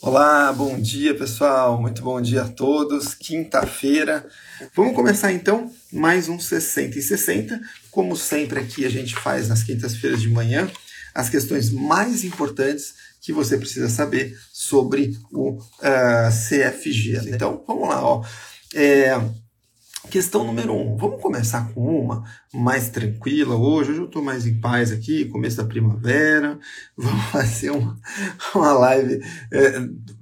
Olá, bom dia pessoal, muito bom dia a todos. Quinta-feira. Vamos começar então mais um 60 e 60. Como sempre, aqui a gente faz nas quintas-feiras de manhã as questões mais importantes que você precisa saber sobre o uh, ah, CFG. Então, vamos lá, ó. É, Questão número um, vamos começar com uma mais tranquila hoje. Hoje eu estou mais em paz aqui, começo da primavera. Vamos fazer uma, uma live é,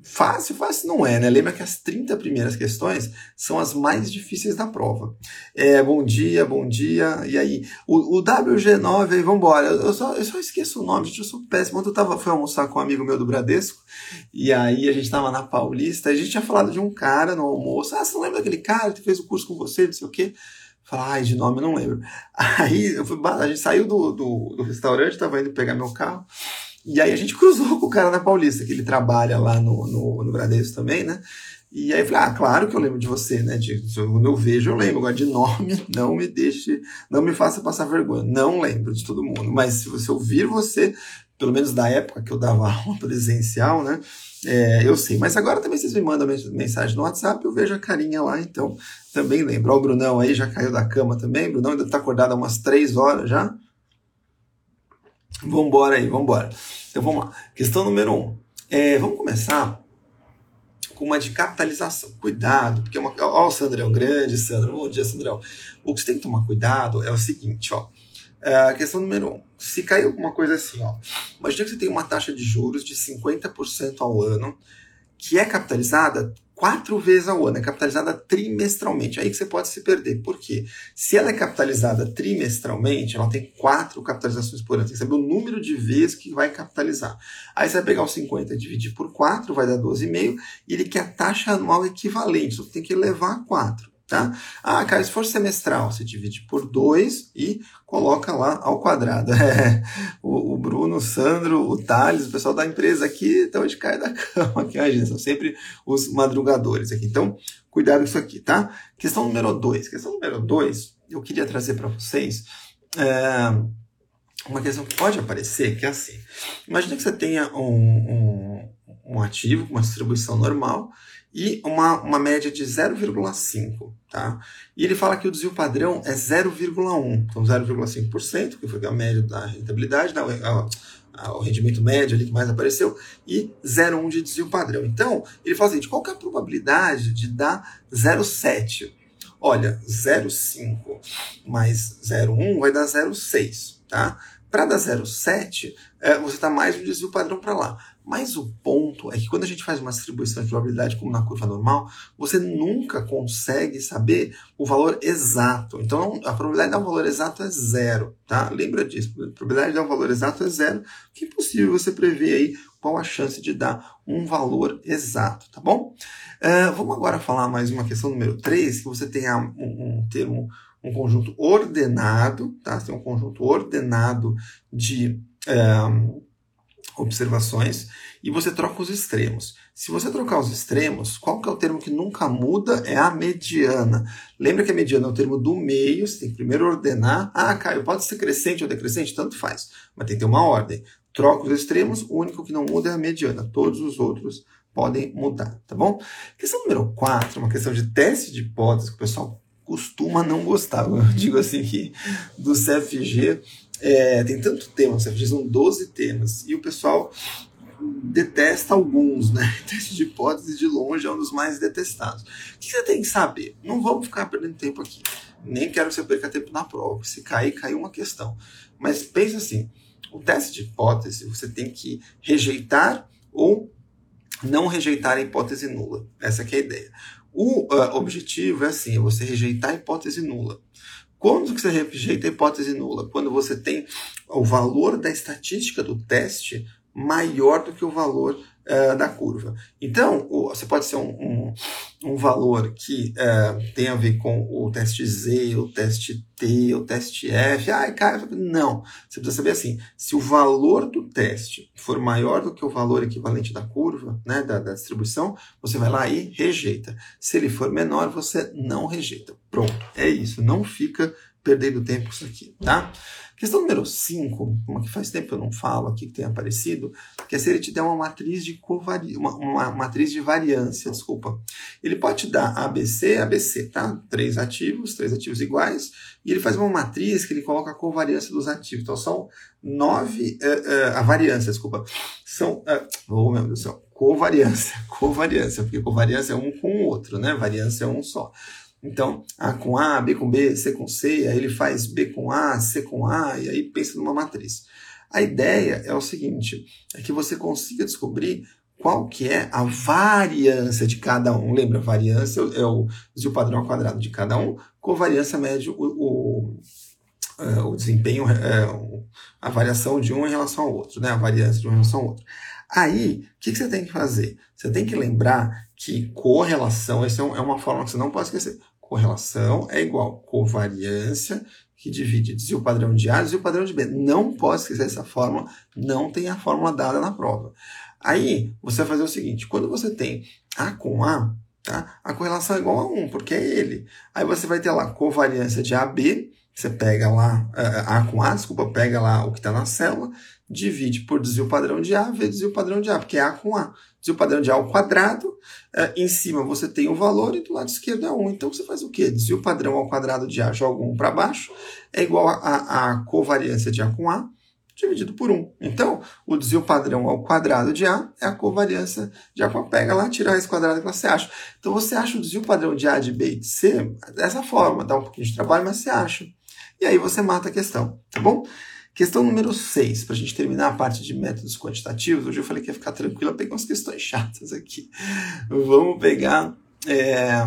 Fácil, fácil não é, né? Lembra que as 30 primeiras questões são as mais difíceis da prova. É, bom dia, bom dia. E aí, o, o WG9 aí, vambora. Eu, eu, só, eu só esqueço o nome, gente, eu sou péssimo. Ontem eu tava, fui almoçar com um amigo meu do Bradesco, e aí a gente tava na Paulista, a gente tinha falado de um cara no almoço. Ah, você não lembra daquele cara que fez o curso com você, não sei o quê? Falar, ai, de nome não lembro. Aí fui, a gente saiu do, do, do restaurante, tava indo pegar meu carro. E aí a gente cruzou com o cara na Paulista, que ele trabalha lá no, no, no Bradesco também, né? E aí eu falei, ah, claro que eu lembro de você, né? De, quando eu vejo, eu lembro. Agora, de nome, não me deixe, não me faça passar vergonha. Não lembro de todo mundo. Mas se você ouvir você, pelo menos da época que eu dava aula presencial, né? É, eu sei. Mas agora também vocês me mandam mensagem no WhatsApp, eu vejo a carinha lá, então também lembro. Ó, o Brunão aí já caiu da cama também. O Brunão ainda tá acordado há umas três horas já. Vambora aí, vambora. Então vamos lá. Questão número um. É, vamos começar com uma de capitalização. Cuidado, porque é uma. Ó, o Sandrão, grande Sandro. Bom dia, Sandrão. O que você tem que tomar cuidado é o seguinte, ó. É, questão número um. Se cair alguma coisa assim, ó. Imagina que você tem uma taxa de juros de 50% ao ano, que é capitalizada quatro vezes ao ano, é capitalizada trimestralmente. Aí que você pode se perder. Por quê? Se ela é capitalizada trimestralmente, ela tem quatro capitalizações por ano. Tem que saber o número de vezes que vai capitalizar. Aí você vai pegar os 50 e dividir por 4, vai dar 12,5, e ele quer a taxa anual equivalente. Você tem que levar a 4. Tá? Ah, cara, for semestral, você divide por 2 e coloca lá ao quadrado. É, o, o, Bruno, o Sandro, o Thales, o pessoal da empresa aqui, então hoje cai da cama aqui, a gente, são sempre os madrugadores aqui. Então, cuidado com isso aqui, tá? Questão número 2. Questão número 2, eu queria trazer para vocês é, uma questão que pode aparecer, que é assim. Imagina que você tenha um, um, um ativo com uma distribuição normal e uma, uma média de 0,5, tá? E ele fala que o desvio padrão é 0,1, então 0,5%, que foi a média da rentabilidade, da, a, a, o rendimento médio ali que mais apareceu, e 0,1 de desvio padrão. Então, ele fala assim, qual é a probabilidade de dar 0,7? Olha, 0,5 mais 0,1 vai dar 0,6, tá? Para dar 0,7, é, você está mais um desvio padrão para lá. Mas o ponto é que quando a gente faz uma distribuição de probabilidade como na curva normal, você nunca consegue saber o valor exato. Então a probabilidade de dar um valor exato é zero, tá? Lembra disso. A probabilidade de dar um valor exato é zero, que é impossível você prever aí qual a chance de dar um valor exato, tá bom? Uh, vamos agora falar mais uma questão número 3, que você tem um, um termo, um conjunto ordenado, tá? Você tem um conjunto ordenado de. Um, observações e você troca os extremos. Se você trocar os extremos, qual que é o termo que nunca muda? É a mediana. Lembra que a mediana é o termo do meio, você tem que primeiro ordenar. Ah, Caio, pode ser crescente ou decrescente? Tanto faz, mas tem que ter uma ordem. Troca os extremos, o único que não muda é a mediana. Todos os outros podem mudar, tá bom? Questão número 4, uma questão de teste de hipótese que o pessoal costuma não gostar. Eu digo assim que do CFG é, tem tanto tema, você são 12 temas, e o pessoal detesta alguns, né? Teste de hipótese de longe é um dos mais detestados. O que você tem que saber? Não vamos ficar perdendo tempo aqui. Nem quero que você perca tempo na prova. Se cair, caiu uma questão. Mas pense assim: o teste de hipótese você tem que rejeitar ou não rejeitar a hipótese nula. Essa é a ideia. O uh, objetivo é assim: é você rejeitar a hipótese nula. Quando que você rejeita a hipótese nula? Quando você tem o valor da estatística do teste maior do que o valor uh, da curva. Então, o, você pode ser um, um, um valor que uh, tem a ver com o teste Z, o teste T, o teste F. Ai, cara, não. Você precisa saber assim: se o valor do teste for maior do que o valor equivalente da curva, né, da, da distribuição, você vai lá e rejeita. Se ele for menor, você não rejeita. Pronto, é isso. Não fica perdendo tempo com isso aqui, tá? Questão número 5, uma que faz tempo que eu não falo aqui, que tem aparecido, que é se ele te der uma matriz de covari... uma, uma matriz de variância, desculpa. Ele pode te dar ABC, ABC, tá? Três ativos, três ativos iguais, e ele faz uma matriz que ele coloca a covariância dos ativos. Então são nove, uh, uh, a variância, desculpa, são, uh, oh meu Deus do céu, covariância, covariância, porque covariância é um com o outro, né? Variância é um só. Então, A com A, B com B, C com C, aí ele faz B com A, C com A, e aí pensa numa matriz. A ideia é o seguinte, é que você consiga descobrir qual que é a variância de cada um. Lembra, variância é o desvio padrão ao quadrado de cada um, covariância mede o, o, é, o desempenho, é, a variação de um em relação ao outro, né? a variância de um em relação ao outro. Aí, o que, que você tem que fazer? Você tem que lembrar que correlação, essa é, é uma forma que você não pode esquecer. Correlação é igual covariância, que divide desvio padrão de A e desvio padrão de B. Não pode esquecer essa fórmula, não tem a fórmula dada na prova. Aí, você vai fazer o seguinte, quando você tem A com A, tá? a correlação é igual a 1, porque é ele. Aí você vai ter lá covariância de AB, você pega lá, eh, A com A, desculpa, pega lá o que está na célula, divide por desvio padrão de A, vezes desvio padrão de A, porque é A com A. Desvio padrão de A ao quadrado, é, em cima você tem o valor e do lado esquerdo é 1. Então você faz o quê? Desvio padrão ao quadrado de A, joga 1 para baixo, é igual a, a, covariância de A com A, dividido por 1. Então, o desvio padrão ao quadrado de A é a covariância de A com A. Pega lá, tira a raiz quadrada que você acha. Então você acha o desvio padrão de A, de B e de C dessa forma. Dá um pouquinho de trabalho, mas você acha. E aí você mata a questão, tá bom? Questão número 6, para a gente terminar a parte de métodos quantitativos. Hoje eu falei que ia ficar tranquilo, eu peguei umas questões chatas aqui. Vamos pegar é,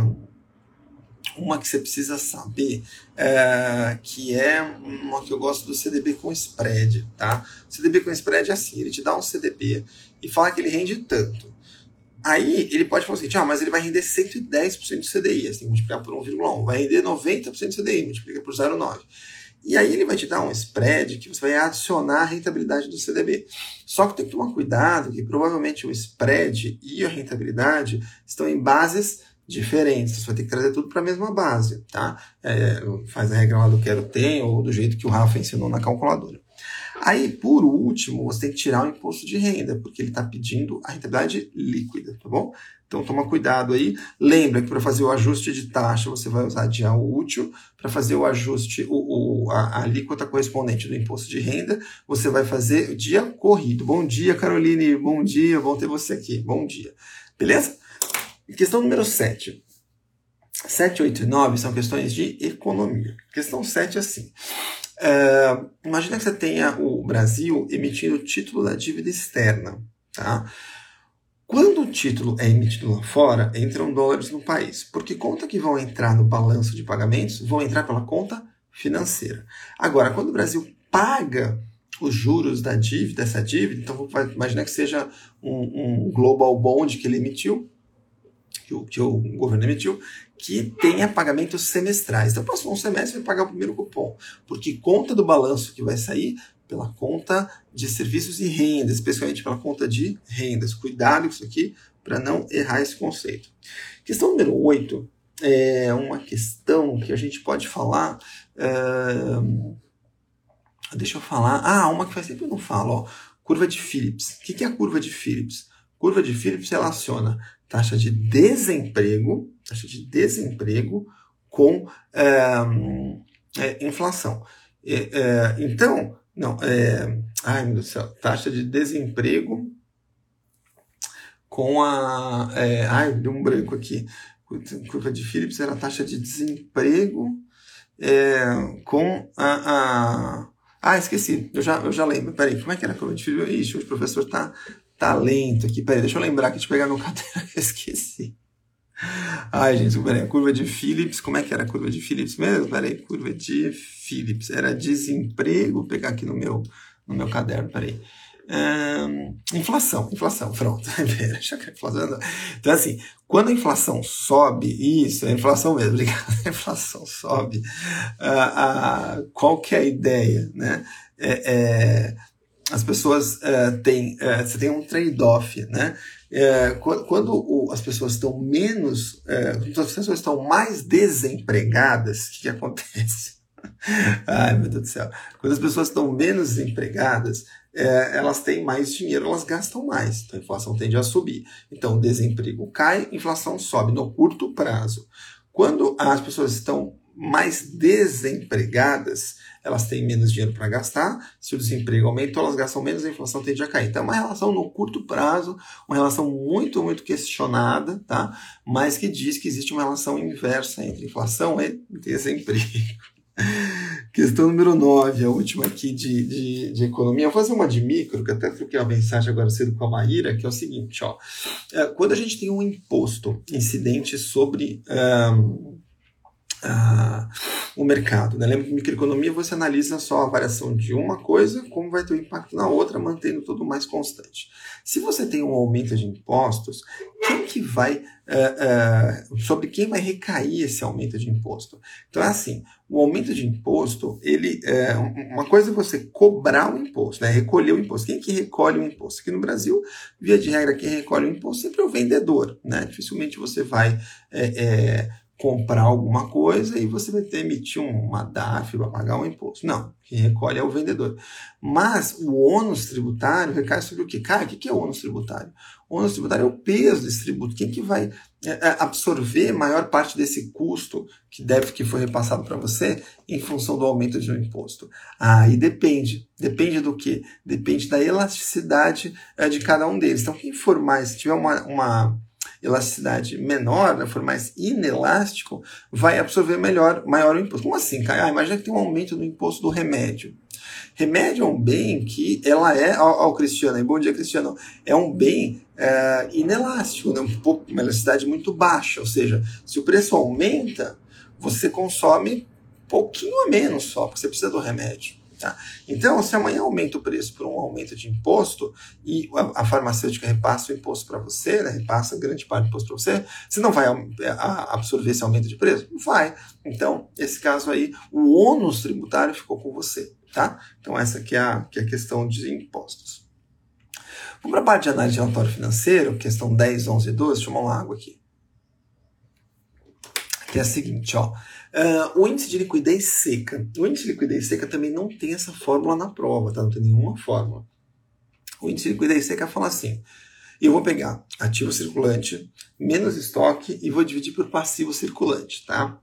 uma que você precisa saber, é, que é uma que eu gosto do CDB com spread. Tá? O CDB com spread é assim: ele te dá um CDB e fala que ele rende tanto. Aí ele pode falar assim, ah, mas ele vai render 110% do CDI, assim, multiplicar por 1,1. Vai render 90% do CDI, multiplica por 0,9. E aí ele vai te dar um spread que você vai adicionar a rentabilidade do CDB. Só que tem que tomar cuidado que provavelmente o spread e a rentabilidade estão em bases diferentes. Você vai ter que trazer tudo para a mesma base, tá? É, faz a regra lá do quero tem ou do jeito que o Rafa ensinou na calculadora. Aí, por último, você tem que tirar o imposto de renda, porque ele está pedindo a rentabilidade líquida, tá bom? Então toma cuidado aí. Lembra que para fazer o ajuste de taxa você vai usar dia útil. Para fazer o ajuste, o, o, a, a alíquota correspondente do imposto de renda, você vai fazer dia corrido. Bom dia, Caroline. Bom dia. Bom ter você aqui. Bom dia. Beleza? Questão número 7. 7, 8 e 9 são questões de economia. Questão 7 é assim. Uh, imagina que você tenha o Brasil emitindo o título da dívida externa. Tá? Quando o título é emitido lá fora, entram dólares no país, porque conta que vão entrar no balanço de pagamentos vão entrar pela conta financeira. Agora, quando o Brasil paga os juros da dívida, dessa dívida, então vamos imaginar que seja um, um global bond que ele emitiu, que o, que o governo emitiu, que tenha pagamentos semestrais. Então, próximo semestre vai pagar o primeiro cupom, porque conta do balanço que vai sair pela conta de serviços e rendas, especialmente pela conta de rendas. Cuidado com isso aqui para não errar esse conceito. Questão número 8 é uma questão que a gente pode falar. Deixa eu falar. Ah, uma que faz tempo eu não falo. Ó, curva de Phillips. O que é a curva de Phillips? Curva de Phillips relaciona taxa de desemprego, taxa de desemprego com é, é, inflação. É, então, não, é. Ai, meu Deus do céu. Taxa de desemprego com a. É, ai, deu um branco aqui. Curva de Phillips era a taxa de desemprego é, com a, a. Ah, esqueci. Eu já, eu já lembro. Peraí, como é que era a curva de Phillips? Ixi, o professor tá, tá lento aqui. Peraí, deixa eu lembrar aqui de pegar meu caderno que eu esqueci. Ai, gente, peraí, curva de Phillips, como é que era a curva de Phillips mesmo? Peraí, curva de Phillips, era desemprego, vou pegar aqui no meu, no meu caderno, peraí. Inflação, inflação, pronto. então, assim, quando a inflação sobe, isso, é inflação mesmo, obrigado, a inflação sobe, uh, qual que é a ideia, né? É, é, as pessoas uh, têm, uh, você tem um trade-off, né? É, quando, o, as pessoas estão menos, é, quando as pessoas estão mais desempregadas, o que, que acontece? Ai, meu Deus do céu. Quando as pessoas estão menos empregadas, é, elas têm mais dinheiro, elas gastam mais. Então a inflação tende a subir. Então o desemprego cai, inflação sobe no curto prazo. Quando as pessoas estão mais desempregadas, elas têm menos dinheiro para gastar. Se o desemprego aumenta, elas gastam menos, a inflação tende a cair. Então, é uma relação no curto prazo, uma relação muito, muito questionada, tá? mas que diz que existe uma relação inversa entre inflação e desemprego. Questão número 9, a última aqui de, de, de, economia. Eu vou fazer uma de micro, que até troquei uma mensagem agora cedo com a Maíra, que é o seguinte: ó, é, quando a gente tem um imposto incidente sobre. Um, o mercado. Né? Lembra que microeconomia você analisa só a variação de uma coisa, como vai ter um impacto na outra, mantendo tudo mais constante. Se você tem um aumento de impostos, quem que vai uh, uh, sobre quem vai recair esse aumento de imposto? Então é assim, o aumento de imposto, ele é uma coisa é você cobrar o imposto, né? recolher o imposto. Quem que recolhe o imposto? Aqui no Brasil, via de regra, quem recolhe o imposto sempre é o vendedor, né? Dificilmente você vai é, é, comprar alguma coisa e você vai ter que emitir uma DAF para pagar um imposto. Não, quem recolhe é o vendedor. Mas o ônus tributário recai sobre o quê? Cara, o que é o ônus tributário? O ônus tributário é o peso desse tributo. Quem que vai é, é, absorver maior parte desse custo que deve que foi repassado para você em função do aumento de um imposto? Aí depende. Depende do quê? Depende da elasticidade é, de cada um deles. Então, quem for mais, se tiver uma, uma elasticidade menor, né, for mais inelástico, vai absorver melhor, maior o imposto. Como assim, Caio? Ah, imagina que tem um aumento do imposto do remédio. Remédio é um bem que ela é, ao, Cristiano, e bom dia Cristiano, é um bem é, inelástico, né? um pouco, uma elasticidade muito baixa, ou seja, se o preço aumenta, você consome pouquinho a menos só, porque você precisa do remédio. Tá? Então, se amanhã aumenta o preço por um aumento de imposto e a, a farmacêutica repassa o imposto para você, né, repassa grande parte do imposto para você, você não vai é, absorver esse aumento de preço? Não vai. Então, esse caso aí, o ônus tributário ficou com você. Tá? Então, essa aqui é a, que é a questão de impostos. Vamos para a parte de análise de relatório financeiro, questão 10, 11 e 12. Deixa eu tomar uma água aqui. Que é a seguinte, ó. Uh, o índice de liquidez seca. O índice de liquidez seca também não tem essa fórmula na prova, tá? Não tem nenhuma fórmula. O índice de liquidez seca fala assim: eu vou pegar ativo circulante menos estoque e vou dividir por passivo circulante, tá?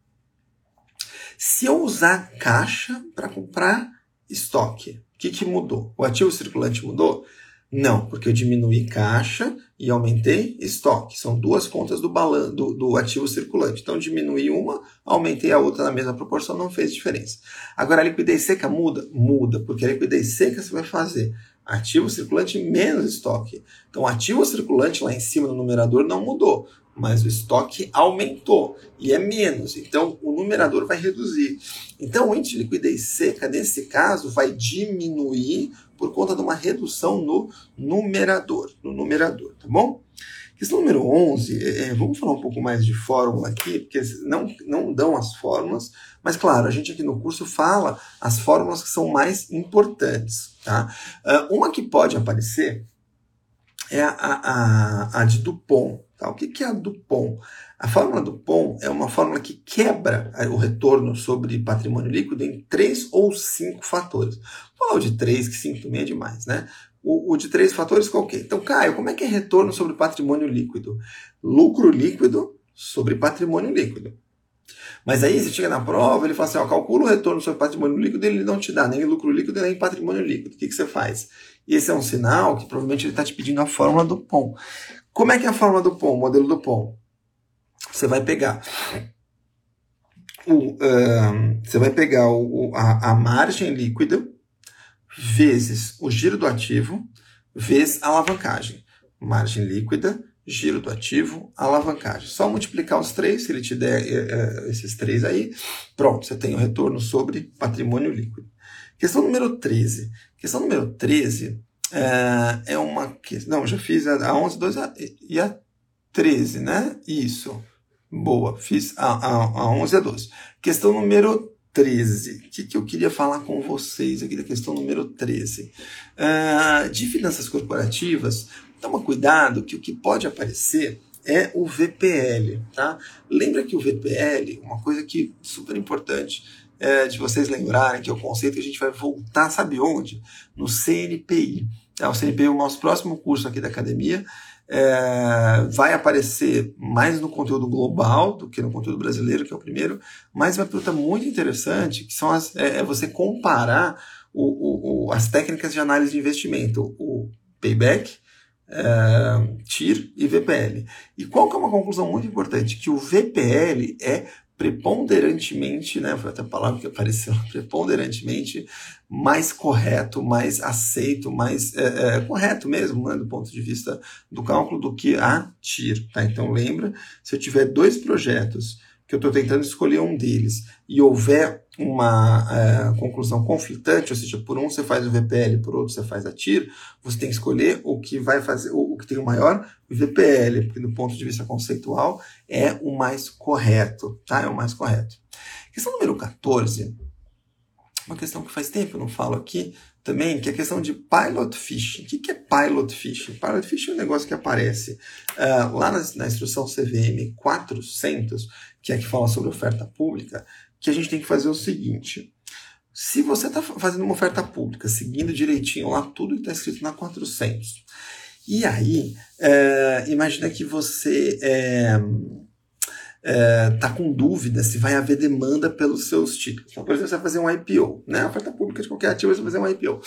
Se eu usar caixa para comprar estoque, o que, que mudou? O ativo circulante mudou? Não, porque eu diminuí caixa e aumentei estoque. São duas contas do, balan do, do ativo circulante. Então, diminuí uma, aumentei a outra na mesma proporção, não fez diferença. Agora, a liquidez seca muda? Muda, porque a liquidez seca você vai fazer ativo circulante menos estoque. Então, ativo circulante lá em cima no numerador não mudou, mas o estoque aumentou e é menos. Então, o numerador vai reduzir. Então, o índice de liquidez seca, nesse caso, vai diminuir por conta de uma redução no numerador, no numerador, tá bom? Questão número 11, é, é, vamos falar um pouco mais de fórmula aqui, porque não, não dão as fórmulas, mas claro, a gente aqui no curso fala as fórmulas que são mais importantes. Tá? Uh, uma que pode aparecer é a, a, a, de Dupont. Tá? O que, que é a Dupont? A fórmula Dupont é uma fórmula que quebra o retorno sobre patrimônio líquido em três ou cinco fatores. Vou falar o de três, que cinco também é demais, né? O, o de três fatores qual que é? Então, Caio, como é que é retorno sobre patrimônio líquido? Lucro líquido sobre patrimônio líquido. Mas aí você chega na prova, ele fala assim, ó, calcula o retorno sobre patrimônio líquido, ele não te dá nem lucro líquido nem patrimônio líquido. O que, que você faz? E esse é um sinal que provavelmente ele está te pedindo a fórmula do POM. Como é que é a fórmula do POM, o modelo do POM? Você vai pegar o, uh, você vai pegar o, a, a margem líquida vezes o giro do ativo vezes a alavancagem. Margem líquida, giro do ativo, alavancagem. Só multiplicar os três, se ele te der é, esses três aí, pronto, você tem o retorno sobre patrimônio líquido. Questão número 13. Questão número 13 é, é uma questão. Não, já fiz a, a 11, 12 e a 13, né? Isso. Boa, fiz a, a, a 11 e a 12. Questão número 13. O que, que eu queria falar com vocês aqui da questão número 13? Uh, ah, de finanças corporativas, toma cuidado que o que pode aparecer é o VPL, tá? Lembra que o VPL, uma coisa que super importante, é, de vocês lembrarem que é o conceito que a gente vai voltar, sabe onde? No CNPI. É, o CNPI é o nosso próximo curso aqui da academia. É, vai aparecer mais no conteúdo global do que no conteúdo brasileiro, que é o primeiro, mas uma pergunta muito interessante, que são as, é, é você comparar o, o, as técnicas de análise de investimento, o payback, é, TIR e VPL. E qual que é uma conclusão muito importante? Que o VPL é preponderantemente, né, foi até a palavra que apareceu, preponderantemente mais correto, mais aceito, mais é, é, correto mesmo, né, do ponto de vista do cálculo, do que a TIR. Tá? Então lembra, se eu tiver dois projetos que eu estou tentando escolher um deles e houver uma é, conclusão conflitante, ou seja, por um você faz o VPL, por outro você faz a TIR, você tem que escolher o que vai fazer, o, que tem o maior VPL, porque do ponto de vista conceitual é o mais correto, tá? É o mais correto. Questão número 14, uma questão que faz tempo eu não falo aqui também, que é a questão de pilot fishing. O que é pilot fishing? Pilot fishing é um negócio que aparece uh, lá na, na instrução CVM 400, que é que fala sobre oferta pública, que a gente tem que fazer o seguinte. Se você está fazendo uma oferta pública, seguindo direitinho lá tudo que está escrito na 400, e aí, é, imagina que você é, está com dúvida se vai haver demanda pelos seus títulos. Então, por exemplo, você vai fazer um IPO, né? A oferta pública de qualquer ativo, você vai fazer um IPO.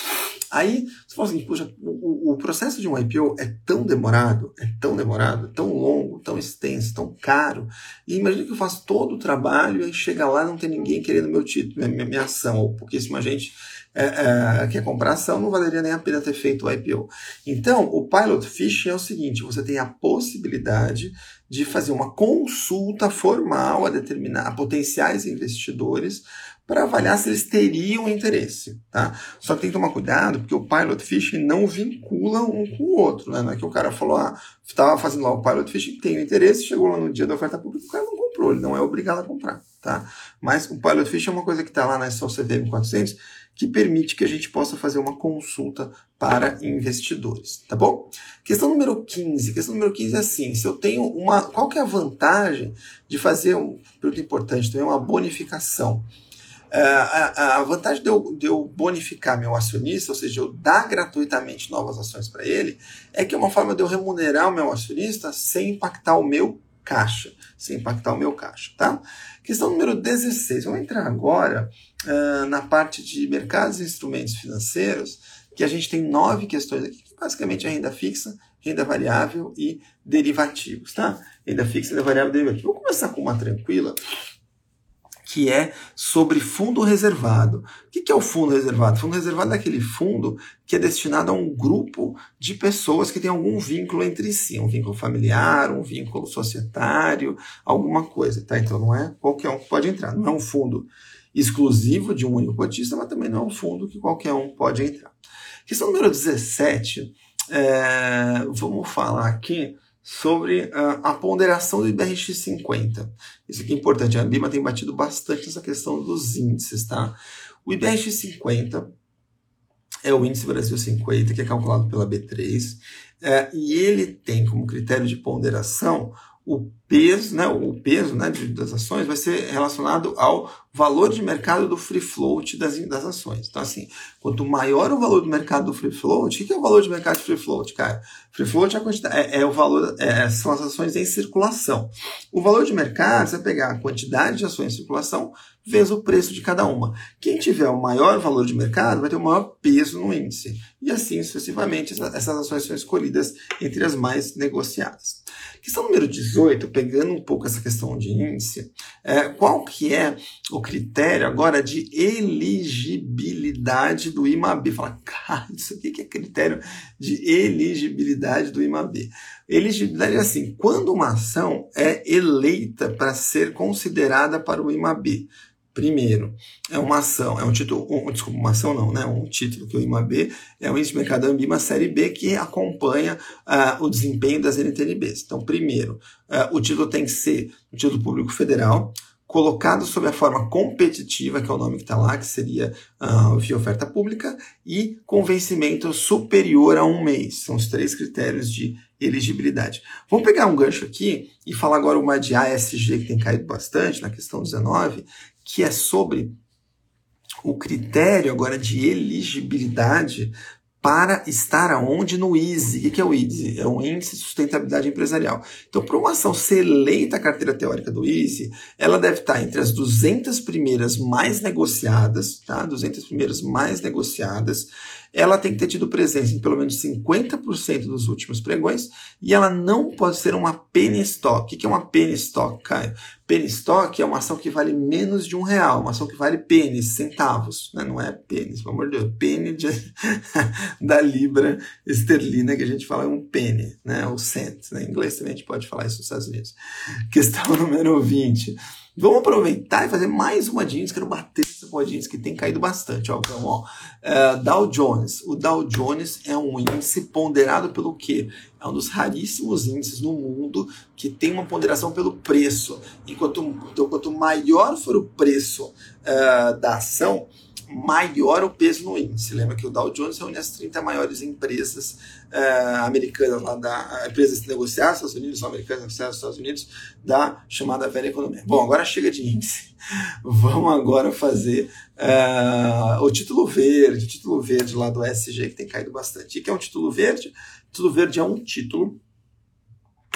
Aí, você fala assim, puxa, o, o, processo de um IPO é tão demorado, é tão demorado, tão longo, tão extenso, tão caro. E imagina que eu faço todo o trabalho e chega lá não tem ninguém querendo meu título, minha, minha ação, ou pouquíssima gente é, é, quer comprar ação, não valeria nem a pena ter feito o IPO. Então, o Pilot Fishing é o seguinte, você tem a possibilidade de fazer uma consulta formal a determinar a potenciais investidores para avaliar se eles teriam interesse, tá? Só que tem que tomar cuidado, porque o pilot fishing não vincula um com o outro, né? Não é que o cara falou, ah, estava fazendo lá o pilot fishing, tem interesse, chegou lá no dia da oferta pública, o cara não comprou, ele não é obrigado a comprar, tá? Mas o pilot fishing é uma coisa que está lá na SOCVM 400, que permite que a gente possa fazer uma consulta para investidores, tá bom? Questão número 15. Questão número 15 é assim, se eu tenho uma... Qual que é a vantagem de fazer, um pergunta importante também, uma bonificação? Uh, a, a, vantagem de eu, de eu, bonificar meu acionista, ou seja, eu dar gratuitamente novas ações para ele, é que é uma forma de eu remunerar o meu acionista sem impactar o meu caixa, sem impactar o meu caixa, tá? Questão número 16. Vamos entrar agora uh, na parte de mercados e instrumentos financeiros, que a gente tem nove questões aqui, que basicamente é renda fixa, renda variável e derivativos, tá? Renda fixa, renda variável e derivativos. Vou começar com uma tranquila, que é sobre fundo reservado. O que é o fundo reservado? Fundo reservado é aquele fundo que é destinado a um grupo de pessoas que tem algum vínculo entre si, um vínculo familiar, um vínculo societário, alguma coisa, tá? Então não é qualquer um que pode entrar, não é um fundo exclusivo de um único cotista, mas também não é um fundo que qualquer um pode entrar. Questão número 17, é, vamos falar aqui sobre a, a ponderação do IBRX 50. Isso aqui é importante, a Lima tem batido bastante essa questão dos índices, tá? O IBRX 50 é o índice Brasil 50, que é calculado pela B3, é, e ele tem como critério de ponderação o peso, né, o peso né, das ações vai ser relacionado ao valor de mercado do free float das, das ações. Então, assim, quanto maior o valor do mercado do free float, o que é o valor de mercado de free float, cara? Free float é, é, é o valor, é, são as ações em circulação. O valor de mercado, você vai pegar a quantidade de ações em circulação vezes o preço de cada uma. Quem tiver o maior valor de mercado vai ter o maior peso no índice. E assim sucessivamente, essas ações são escolhidas entre as mais negociadas. Questão número 18, pegando um pouco essa questão de índice, é, qual que é o critério agora de elegibilidade do IMAB? Fala, cara, isso aqui que é critério de elegibilidade do IMAB. Elegibilidade é assim, quando uma ação é eleita para ser considerada para o IMAB. Primeiro, é uma ação, é um título, um, desculpa, uma ação não, né? Um título que o IMAB é o Índice de Mercado Ambima Série B que acompanha uh, o desempenho das NTNBs. Então, primeiro, uh, o título tem que ser um título público federal, colocado sob a forma competitiva, que é o nome que está lá, que seria uh, via oferta pública, e com vencimento superior a um mês. São os três critérios de elegibilidade. Vamos pegar um gancho aqui e falar agora uma de ASG que tem caído bastante na questão 19, que é sobre o critério agora de elegibilidade para estar aonde no ISE. O que é o ISE? É um Índice de Sustentabilidade Empresarial. Então, para uma ação ser eleita a carteira teórica do ISE, ela deve estar entre as 200 primeiras mais negociadas, tá? 200 primeiras mais negociadas, ela tem que ter tido presença em pelo menos 50% dos últimos pregões e ela não pode ser uma penny stock. O que é uma penny stock, Caio? Penny stock é uma ação que vale menos de um real, uma ação que vale pennies, centavos, né? não é pennies, pelo amor de Deus, penny de, da libra esterlina que a gente fala é um penny, né? o cent, né? em inglês também a gente pode falar isso nos Estados Unidos. Questão número 20. Vamos aproveitar e fazer mais uma jeans, quero bater essa boa jeans que tem caído bastante. Ó, então, ó, uh, Dow Jones. O Dow Jones é um índice ponderado pelo quê? É um dos raríssimos índices no mundo que tem uma ponderação pelo preço. Enquanto, então, quanto maior for o preço uh, da ação, maior o peso no índice. Lembra que o Dow Jones reúne as 30 maiores empresas uh, americanas, lá da, empresas negociadas nos Estados Unidos, americanas negociadas nos Estados Unidos, da chamada velha economia. Bom, agora chega de índice. Vamos agora fazer uh, o título verde, o título verde lá do SG, que tem caído bastante. O que é um título verde? O título verde é um título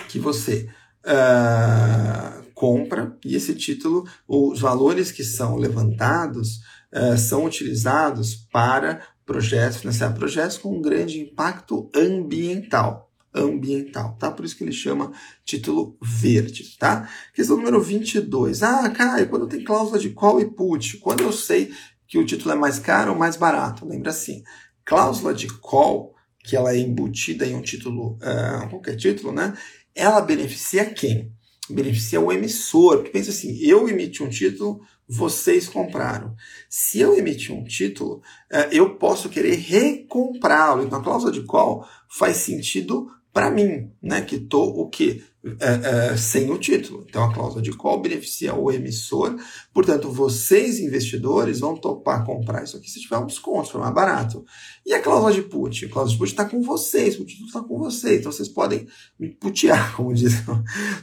que você uh, compra e esse título, os valores que são levantados, uh, são utilizados para projetos, financiar projetos com um grande impacto ambiental. Ambiental, tá? Por isso que ele chama título verde, tá? Questão número 22. Ah, Caio, quando tem cláusula de call e put, quando eu sei que o título é mais caro ou mais barato? Lembra assim, cláusula de call, que ela é embutida em um título, uh, qualquer título, né? Ela beneficia quem? Beneficia o emissor, porque pensa assim, eu emiti um título vocês compraram. Se eu emitir um título, é, eu posso querer recomprá-lo. Então a cláusula de call faz sentido para mim, né, que estou o quê? É, sem o título. Então a cláusula de call beneficia o emissor, portanto, vocês investidores vão topar comprar isso aqui se tiver um desconto, for mais barato. E a cláusula de put? A cláusula de put está com vocês, o título está com vocês, então vocês podem me putear, como dizem.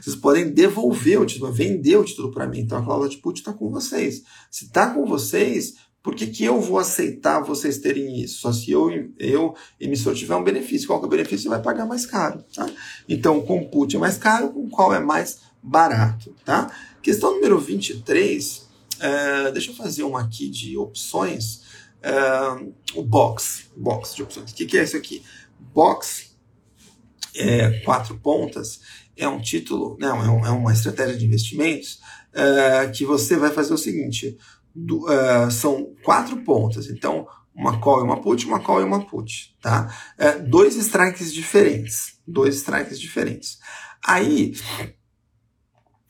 Vocês podem devolver o título, vender o título para mim. Então a cláusula de put está com vocês. Se está com vocês, por que, que eu vou aceitar vocês terem isso? Só se eu, eu, emissor, tiver um benefício. Qual que é o benefício? Você vai pagar mais caro. Tá? Então, com put é mais caro, com qual é mais barato. Tá? Questão número 23. É, deixa eu fazer uma aqui de opções. É, o box. Box de opções. O que, que é isso aqui? Box, é, quatro pontas, é um título, não, é, um, é uma estratégia de investimentos é, que você vai fazer o seguinte do, uh, são quatro pontas. Então, uma call e uma put, uma call e uma put, tá? Uh, dois strikes diferentes. Dois strikes diferentes. Aí,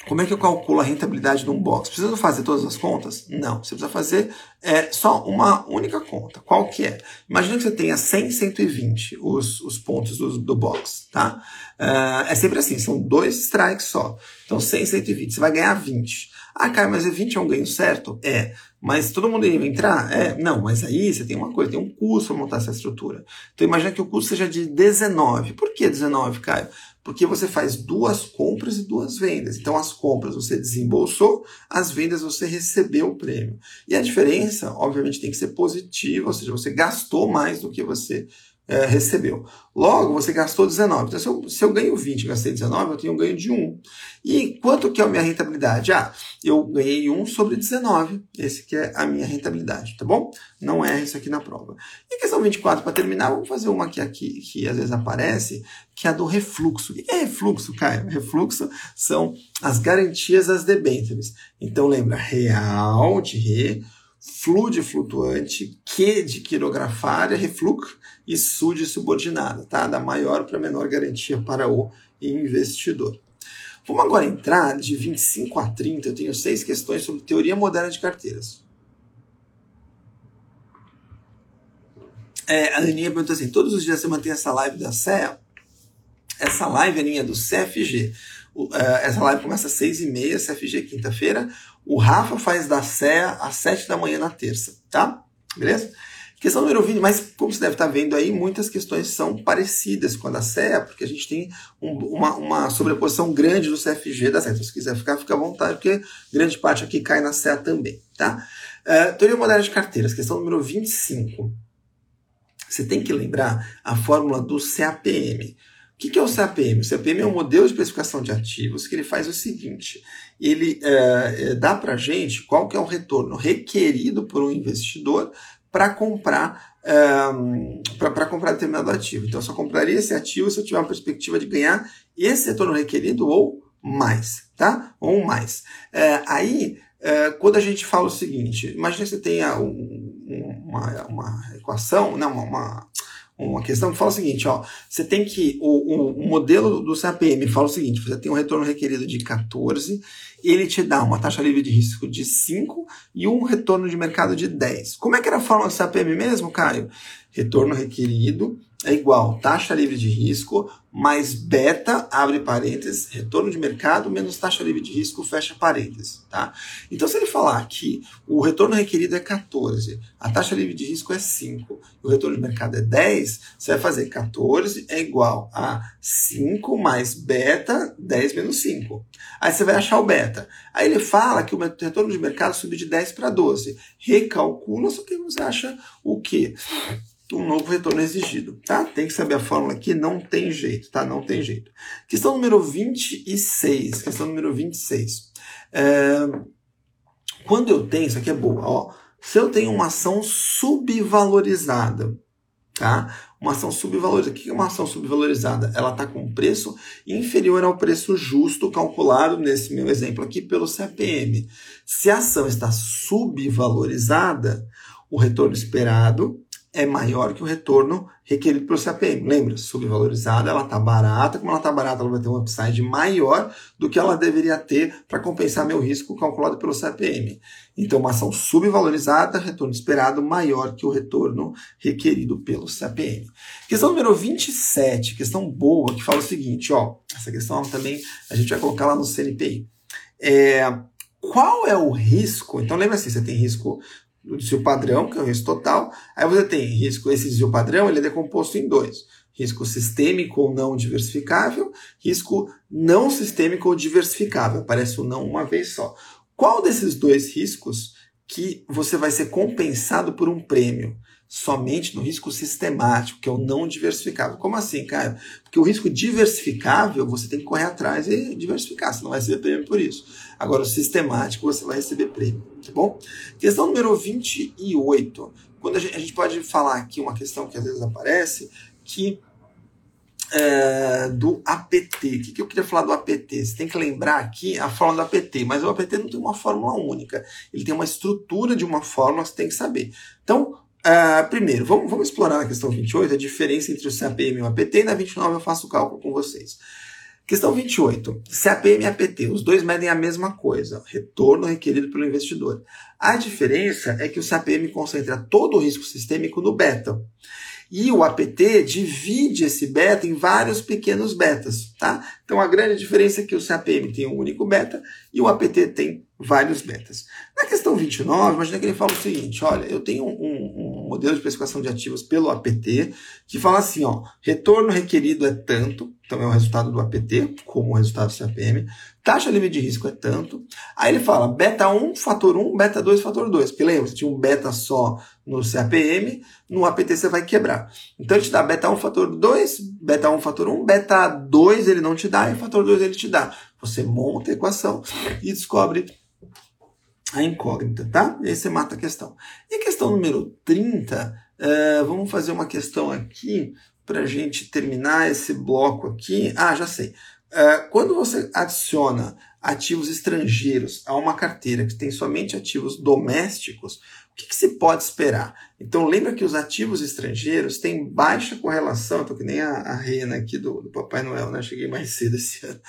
como é que eu calculo a rentabilidade de um box? Precisa fazer todas as contas? Não. Você precisa fazer é, só uma única conta. Qual que é? Imagina que você tenha 100, 120 os, os pontos do, do box, tá? Uh, é sempre assim, são dois strikes só. Então, 100, 120. Você vai ganhar 20. Ah, cara, mas é 20 é um ganho certo? É. Mas todo mundo ia entrar? É. Não, mas aí você tem uma coisa, tem um custo para montar essa estrutura. Então imagina que o custo seja de 19. Por que 19, Caio? Porque você faz duas compras e duas vendas. Então as compras você desembolsou, as vendas você recebeu o prêmio. E a diferença, obviamente, tem que ser positiva, ou seja, você gastou mais do que você é, recebeu. Logo, você gastou 19. Então, se eu, se eu ganho 20 e gastei 19, eu tenho um ganho de 1. E quanto que é a minha rentabilidade? Ah, eu ganhei 1 sobre 19. Esse que é a minha rentabilidade, tá bom? Não é isso aqui na prova. E questão 24, para terminar, vamos fazer uma aqui, aqui que às vezes aparece, que é a do refluxo. O que é refluxo, Caio? Refluxo são as garantias das debêntures. Então, lembra, real de re, flu de flutuante, que de quirografária, refluxo, e SUD subordinada, tá? Da maior para menor garantia para o investidor. Vamos agora entrar de 25 a 30. Eu tenho seis questões sobre teoria moderna de carteiras. É, a Aninha perguntou assim: todos os dias você mantém essa live da CEA? Essa live, Aninha, do CFG. O, uh, essa live começa às 6h30, CFG, quinta-feira. O Rafa faz da CEA às 7 da manhã na terça, tá? Beleza? Questão número 20, mas como você deve estar vendo aí, muitas questões são parecidas com a da CEA, porque a gente tem um, uma, uma, sobreposição grande do CFG da CEA. Então, se quiser ficar, fica à vontade, porque grande parte aqui cai na CEA também, tá? Uh, teoria moderna de carteiras, questão número 25. Você tem que lembrar a fórmula do CAPM. O que é o CAPM? O CAPM é um modelo de precificação de ativos que ele faz o seguinte: ele é, dá para a gente qual que é o retorno requerido por um investidor para comprar um, para comprar determinado ativo. Então, eu só compraria esse ativo se eu tiver uma perspectiva de ganhar esse retorno requerido ou mais, tá? Ou mais. É, aí, é, quando a gente fala o seguinte, imagine que você tenha um, uma, uma equação, não, uma, uma questão que fala o seguinte, ó, você tem que, o, o, o modelo do CAPM fala o seguinte, você tem um retorno requerido de 14, ele te dá uma taxa livre de risco de 5 e um retorno de mercado de 10. Como é que era a fórmula do CAPM mesmo, Caio? Retorno requerido é igual taxa livre de risco mais beta, abre parênteses, retorno de mercado menos taxa livre de risco, fecha parênteses. Tá? Então, se ele falar que o retorno requerido é 14, a taxa livre de risco é 5, o retorno de mercado é 10, você vai fazer 14 é igual a 5 mais beta, 10 menos 5. Aí você vai achar o beta. Aí ele fala que o retorno de mercado subiu de 10 para 12. Recalcula, só que você acha o quê? um novo retorno exigido, tá? Tem que saber a fórmula aqui, não tem jeito, tá? Não tem jeito. Questão número 26, questão número 26. É, quando eu tenho, isso aqui é boa, ó, se eu tenho uma ação subvalorizada, tá? Uma ação subvalorizada. O que é uma ação subvalorizada? Ela está com preço inferior ao preço justo calculado, nesse meu exemplo aqui, pelo CPM. Se a ação está subvalorizada, o retorno esperado é maior que o retorno requerido pelo CAPM. Lembra, subvalorizada, ela está barata, como ela está barata, ela vai ter um upside maior do que ela deveria ter para compensar meu risco calculado pelo CAPM. Então, uma ação subvalorizada, retorno esperado maior que o retorno requerido pelo CAPM. Questão número 27, questão boa, que fala o seguinte, ó, essa questão também a gente vai colocar lá no CNPI. É, qual é o risco? Então, lembra assim, você tem risco do desvio padrão, que é o risco total. Aí você tem risco, esse desvio padrão, ele é decomposto em dois. Risco sistêmico ou não diversificável, risco não sistêmico ou diversificável. Aparece o não uma vez só. Qual desses dois riscos que você vai ser compensado por um prêmio? Somente no risco sistemático, que é o não diversificável. Como assim, cara? Porque o risco diversificável você tem que correr atrás e diversificar, você não vai receber prêmio por isso. Agora, o sistemático você vai receber prêmio, tá bom? Questão número 28. Quando a gente, a gente pode falar aqui uma questão que às vezes aparece, que é, do APT. O que, que eu queria falar do APT? Você tem que lembrar aqui a fórmula do APT, mas o APT não tem uma fórmula única. Ele tem uma estrutura de uma fórmula que você tem que saber. Então, Uh, primeiro, vamos, vamos explorar na questão 28 a diferença entre o CAPM e o APT, e na 29 eu faço o cálculo com vocês. Questão 28. CAPM e APT, os dois medem a mesma coisa, retorno requerido pelo investidor. A diferença é que o CAPM concentra todo o risco sistêmico no beta. E o APT divide esse beta em vários pequenos betas, tá? Então a grande diferença é que o CAPM tem um único beta e o APT tem vários betas. Na questão 29, imagina que ele fala o seguinte, olha, eu tenho um, um, um modelo de precificação de ativos pelo APT que fala assim, ó, retorno requerido é tanto, então é o resultado do APT, como o resultado do CAPM, taxa livre de risco é tanto. Aí ele fala beta 1, fator 1, beta 2, fator 2. Porque lembra, você tinha um beta só no CAPM, no APT você vai quebrar. Então ele te dá beta 1, fator 2, beta 1, fator 1, beta 2 ele não te dá e fator 2 ele te dá. Você monta a equação e descobre a incógnita, tá? E aí você mata a questão. E a questão número 30, é, vamos fazer uma questão aqui para a gente terminar esse bloco aqui. Ah, já sei. É, quando você adiciona ativos estrangeiros a uma carteira que tem somente ativos domésticos, que, que, se pode esperar? Então, lembra que os ativos estrangeiros têm baixa correlação, estou que nem a, a rena aqui do, do, Papai Noel, né? Cheguei mais cedo esse ano.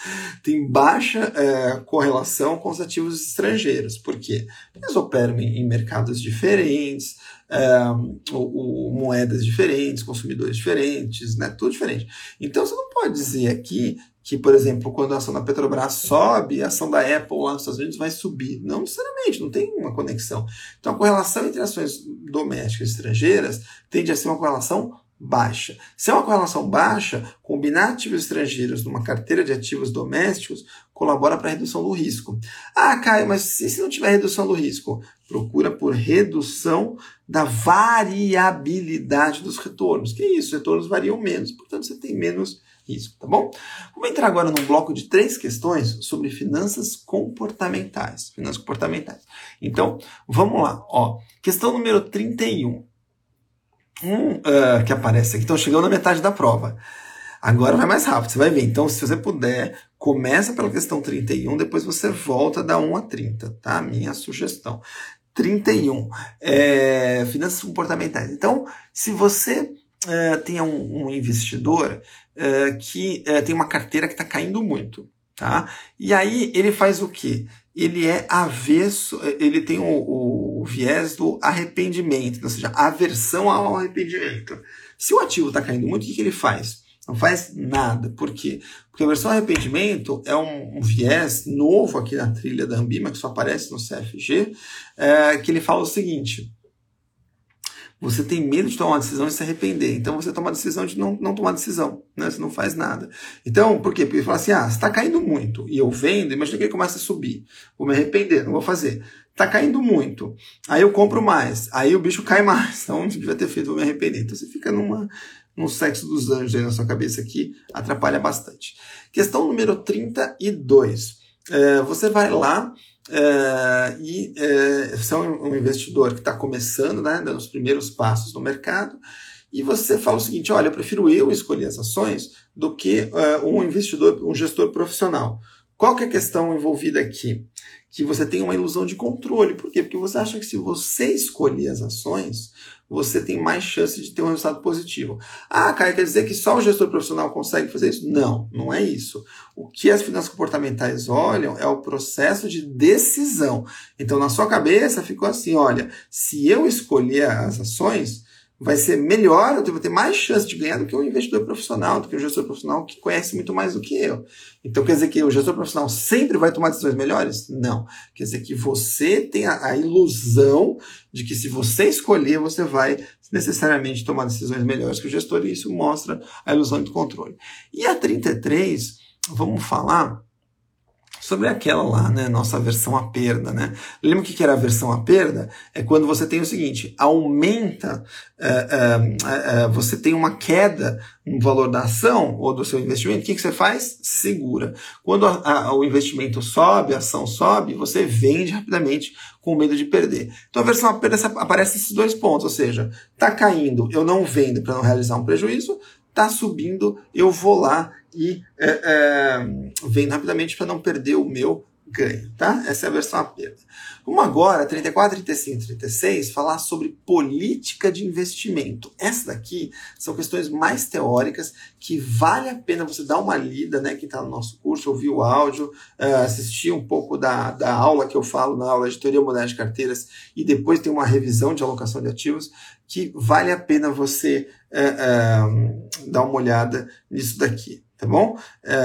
Tem baixa é, correlação com os ativos estrangeiros. Por quê? Eles operam em, em mercados diferentes, é, o, o, moedas diferentes, consumidores diferentes, né? Tudo diferente. Então, você não pode dizer aqui que, por exemplo, quando a ação da Petrobras sobe, a ação da Apple lá nos Estados Unidos vai subir. Não necessariamente, não tem uma conexão. Então, a correlação entre ações domésticas e estrangeiras tende a ser uma correlação baixa. Se é uma correlação baixa, combinar ativos estrangeiros numa carteira de ativos domésticos colabora para a redução do risco. Ah, Caio, mas se, se não tiver redução do risco? Procura por redução da variabilidade dos retornos. Que isso? Os retornos variam menos, portanto você tem menos risco, tá bom? Vamos entrar agora num bloco de três questões sobre finanças comportamentais. Finanças comportamentais. Então, vamos lá. Ó, questão número 31 um uh, que aparece aqui. Então, chegando na metade da prova. Agora vai mais rápido, você vai ver. Então, se você puder, começa pela questão 31, depois você volta da 1 a 30, tá? Minha sugestão. 31. É, finanças comportamentais. Então, se você é, tem um, um investidor é, que é, tem uma carteira que está caindo muito, tá? E aí ele faz o quê? Ele é avesso, ele tem o, o o viés do arrependimento, ou seja, aversão ao arrependimento. Se o ativo está caindo muito, o que, que, ele faz? Não faz nada. Por quê? Porque a aversão ao arrependimento é um, um, viés novo aqui na trilha da Ambima, que só aparece no CFG, é, que ele fala o seguinte. Você tem medo de tomar uma decisão e se arrepender. Então você toma a decisão de não, não tomar decisão. Né? Você não faz nada. Então, por quê? Porque ele fala assim: ah, está caindo muito e eu vendo, imagina que ele começa a subir. Vou me arrepender, não vou fazer tá caindo muito. Aí eu compro mais. Aí o bicho cai mais. Então, devia ter feito, vou me arrepender. Então você fica numa, num sexo dos anjos aí na sua cabeça que atrapalha bastante. Questão número 32. É, você vai lá é, e é, você é um investidor que está começando, né, dando os primeiros passos no mercado, e você fala o seguinte: olha, eu prefiro eu escolher as ações do que é, um investidor, um gestor profissional. Qual que é a questão envolvida aqui? Que você tem uma ilusão de controle. Por quê? Porque você acha que se você escolher as ações, você tem mais chance de ter um resultado positivo. Ah, Caio, quer dizer que só o gestor profissional consegue fazer isso? Não, não é isso. O que as finanças comportamentais olham é o processo de decisão. Então, na sua cabeça ficou assim: olha, se eu escolher as ações, vai ser melhor, eu vou ter mais chance de ganhar do que um investidor profissional, do que um gestor profissional que conhece muito mais do que eu. Então quer dizer que o gestor profissional sempre vai tomar decisões melhores? Não. Quer dizer que você tem a, a ilusão de que se você escolher, você vai necessariamente tomar decisões melhores que o gestor, e isso mostra a ilusão do controle. E a 33, vamos falar sobre aquela lá, né, nossa versão à perda, né? Lembra o que era a versão à perda? É quando você tem o seguinte, aumenta, é, é, é, você tem uma queda no valor da ação ou do seu investimento, o que, que você faz? Segura. Quando a, a, o investimento sobe, a ação sobe, você vende rapidamente com medo de perder. Então a versão à perda aparece esses dois pontos, ou seja, está caindo, eu não vendo para não realizar um prejuízo, está subindo, eu vou lá e é, é, vendo rapidamente para não perder o meu ganho, tá? Essa é a versão à perda. Vamos agora, 34, 35 36, falar sobre política de investimento. Essa daqui são questões mais teóricas que vale a pena você dar uma lida, né? Quem está no nosso curso, ouvir o áudio, uh, assistir um pouco da, da aula que eu falo na aula de teoria moderna de carteiras e depois tem uma revisão de alocação de ativos que vale a pena você uh, uh, dar uma olhada nisso daqui, tá bom?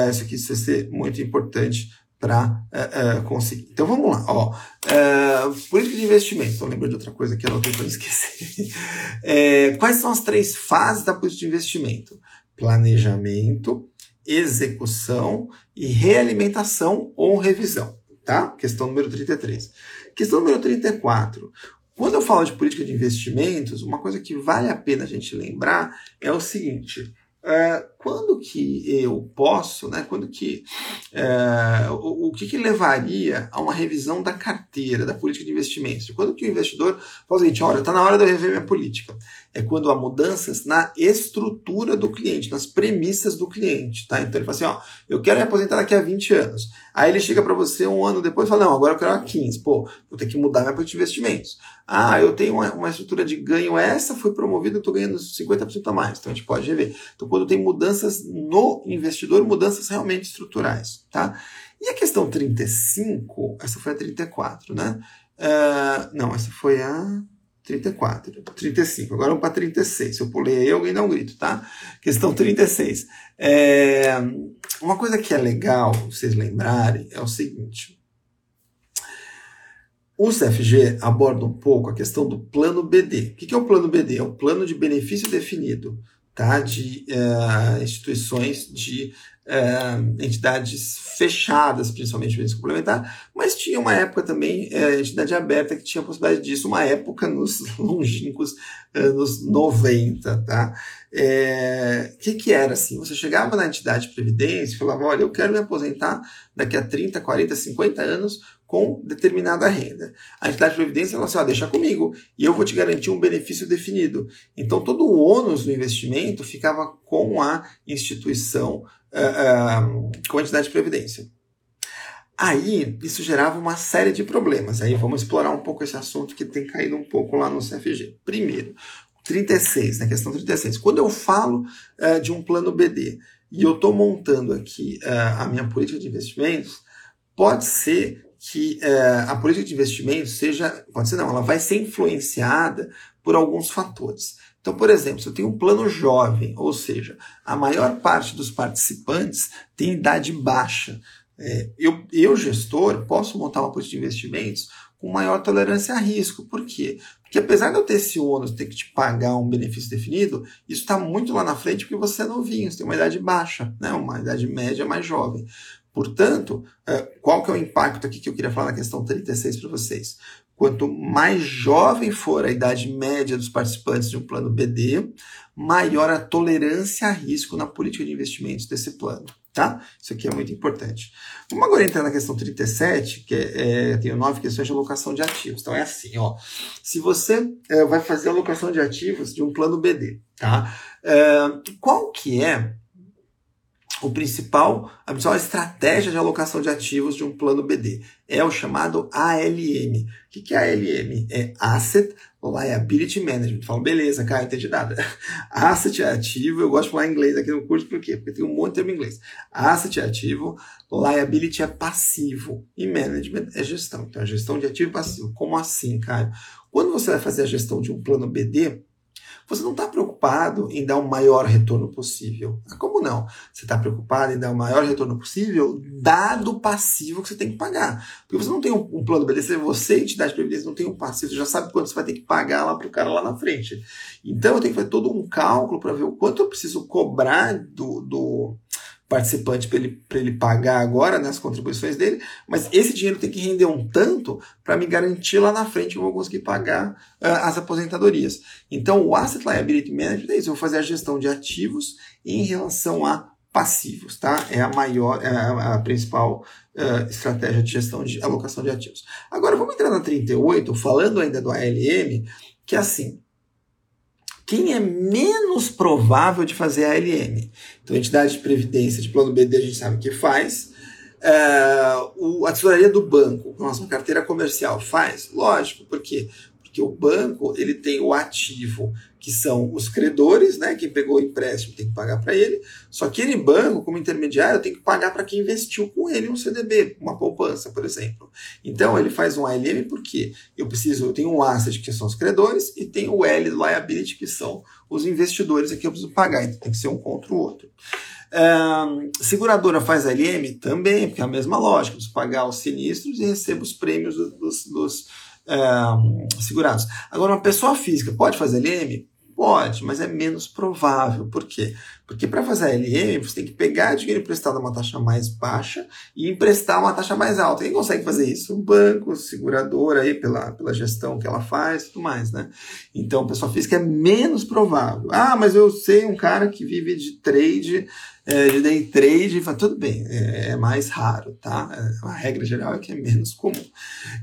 isso aqui vai ser muito importante para uh, uh, conseguir. Então vamos lá, ó. Uh, política de investimento. Então lembra de outra coisa que eu não tenho para esquecer. quais são as três fases da política de investimento? Planejamento, execução e realimentação ou revisão. Tá? Questão número 33. Questão número 34. Quando eu falo de política de investimentos, uma coisa que vale a pena a gente lembrar é o seguinte: é, quando que eu posso, né, quando que, é, o, o, que, que levaria a uma revisão da carteira, da política de investimentos? Quando que o investidor fala o seguinte, olha, está na hora de eu rever minha política. É quando há mudanças na estrutura do cliente, nas premissas do cliente, tá? Então ele fala assim, ó, eu quero me aposentar daqui a 20 anos. Aí ele chega para você um ano depois e fala, não, agora eu quero a 15. Pô, vou ter que mudar minha política de investimentos. Ah, eu tenho uma, uma estrutura de ganho, essa foi promovida, eu estou ganhando 50% a mais. Então a gente pode rever. Então quando tem mudanças no investidor, mudanças realmente estruturais, tá? E a questão 35, essa foi a 34, né? Uh, não, essa foi a 34, 35. Agora vamos para 36. Se eu pulei aí, alguém dá um grito, tá? Questão 36. É, uma coisa que é legal vocês lembrarem é o seguinte. O CFG aborda um pouco a questão do plano BD. O que é o plano BD? É o plano de benefício definido tá? de uh, instituições de uh, entidades fechadas, principalmente previdência complementar, mas tinha uma época também, uh, entidade aberta, que tinha a possibilidade disso, uma época nos longínquos anos 90, tá? O é, que, que era assim? Você chegava na entidade de previdência e falava: olha, eu quero me aposentar daqui a 30, 40, 50 anos com determinada renda. A entidade de previdência fala assim: ó, deixa comigo e eu vou te garantir um benefício definido. Então todo o ônus do investimento ficava com a instituição, uh, uh, com a entidade de previdência. Aí isso gerava uma série de problemas. Aí vamos explorar um pouco esse assunto que tem caído um pouco lá no CFG. Primeiro, 36, na né, questão 36. Quando eu falo uh, de um plano BD e eu estou montando aqui a minha política de investimentos, pode ser que uh, a política de investimentos seja, pode ser não, ela vai ser influenciada por alguns fatores. Então, por exemplo, se eu tenho um plano jovem, ou seja, a maior parte dos participantes tem idade baixa, é, eu, eu, gestor, posso montar uma política de investimentos com maior tolerância a risco. Por quê? Porque apesar de eu ter esse ônus, ter que te pagar um benefício definido, isso está muito lá na frente porque você é novinho, você tem uma idade baixa, né? uma idade média mais jovem. Portanto, é, qual que é o impacto aqui que eu queria falar na questão 36 para vocês? Quanto mais jovem for a idade média dos participantes de um plano BD, maior a tolerância a risco na política de investimentos desse plano. Tá? Isso aqui é muito importante. Vamos agora entrar na questão 37, que é, é, tem nove questões de alocação de ativos. Então é assim, ó. Se você é, vai fazer alocação de ativos de um plano BD, tá? É, qual que é o principal, a principal estratégia de alocação de ativos de um plano BD? É o chamado ALM. O que é ALM? É Asset Liability Management. Fala, beleza, cara, entendi nada. Asset é ativo, eu gosto de falar inglês aqui no curso, por quê? Porque tem um monte de termo em inglês. Asset é ativo, liability é passivo e management é gestão. Então, a gestão de ativo e passivo. Como assim, cara? Quando você vai fazer a gestão de um plano BD, você não está preocupado em dar o maior retorno possível. Ah, como não? Você está preocupado em dar o maior retorno possível, dado o passivo que você tem que pagar. Porque você não tem um, um plano de beleza, você, entidade de previdência, não tem um passivo, você já sabe quanto você vai ter que pagar lá para o cara lá na frente. Então eu tenho que fazer todo um cálculo para ver o quanto eu preciso cobrar do, do participante para ele, ele pagar agora né, as contribuições dele, mas esse dinheiro tem que render um tanto para me garantir lá na frente que eu vou conseguir pagar uh, as aposentadorias. Então, o Asset Liability Management é isso, eu vou fazer a gestão de ativos em relação a passivos, tá? É a maior, é a, a principal uh, estratégia de gestão de alocação de ativos. Agora, vamos entrar na 38, falando ainda do ALM, que é assim, quem é menos provável de fazer a ALM. Então, a entidade de previdência de plano BD a gente sabe que faz. É, o, a tesouraria do banco, nossa carteira comercial, faz? Lógico, por quê? Porque o banco ele tem o ativo que são os credores, né? Quem pegou o empréstimo tem que pagar para ele. Só que ele, banco, como intermediário, tem que pagar para quem investiu com ele um CDB, uma poupança, por exemplo. Então ele faz um ALM porque eu preciso, eu tenho um asset que são os credores e tem o L liability que são os investidores aqui eu preciso pagar. Então tem que ser um contra o outro. Um, seguradora faz ALM? Também, porque é a mesma lógica. Preciso pagar os sinistros e recebo os prêmios dos, dos um, segurados. Agora, uma pessoa física pode fazer LM? Pode, mas é menos provável. Por quê? Porque para fazer LM, você tem que pegar dinheiro emprestado a uma taxa mais baixa e emprestar uma taxa mais alta. Quem consegue fazer isso? O banco, seguradora, aí, pela, pela gestão que ela faz tudo mais, né? Então, pessoa física é menos provável. Ah, mas eu sei um cara que vive de trade é, de day trade, tudo bem, é, é, mais raro, tá? A regra geral é que é menos comum.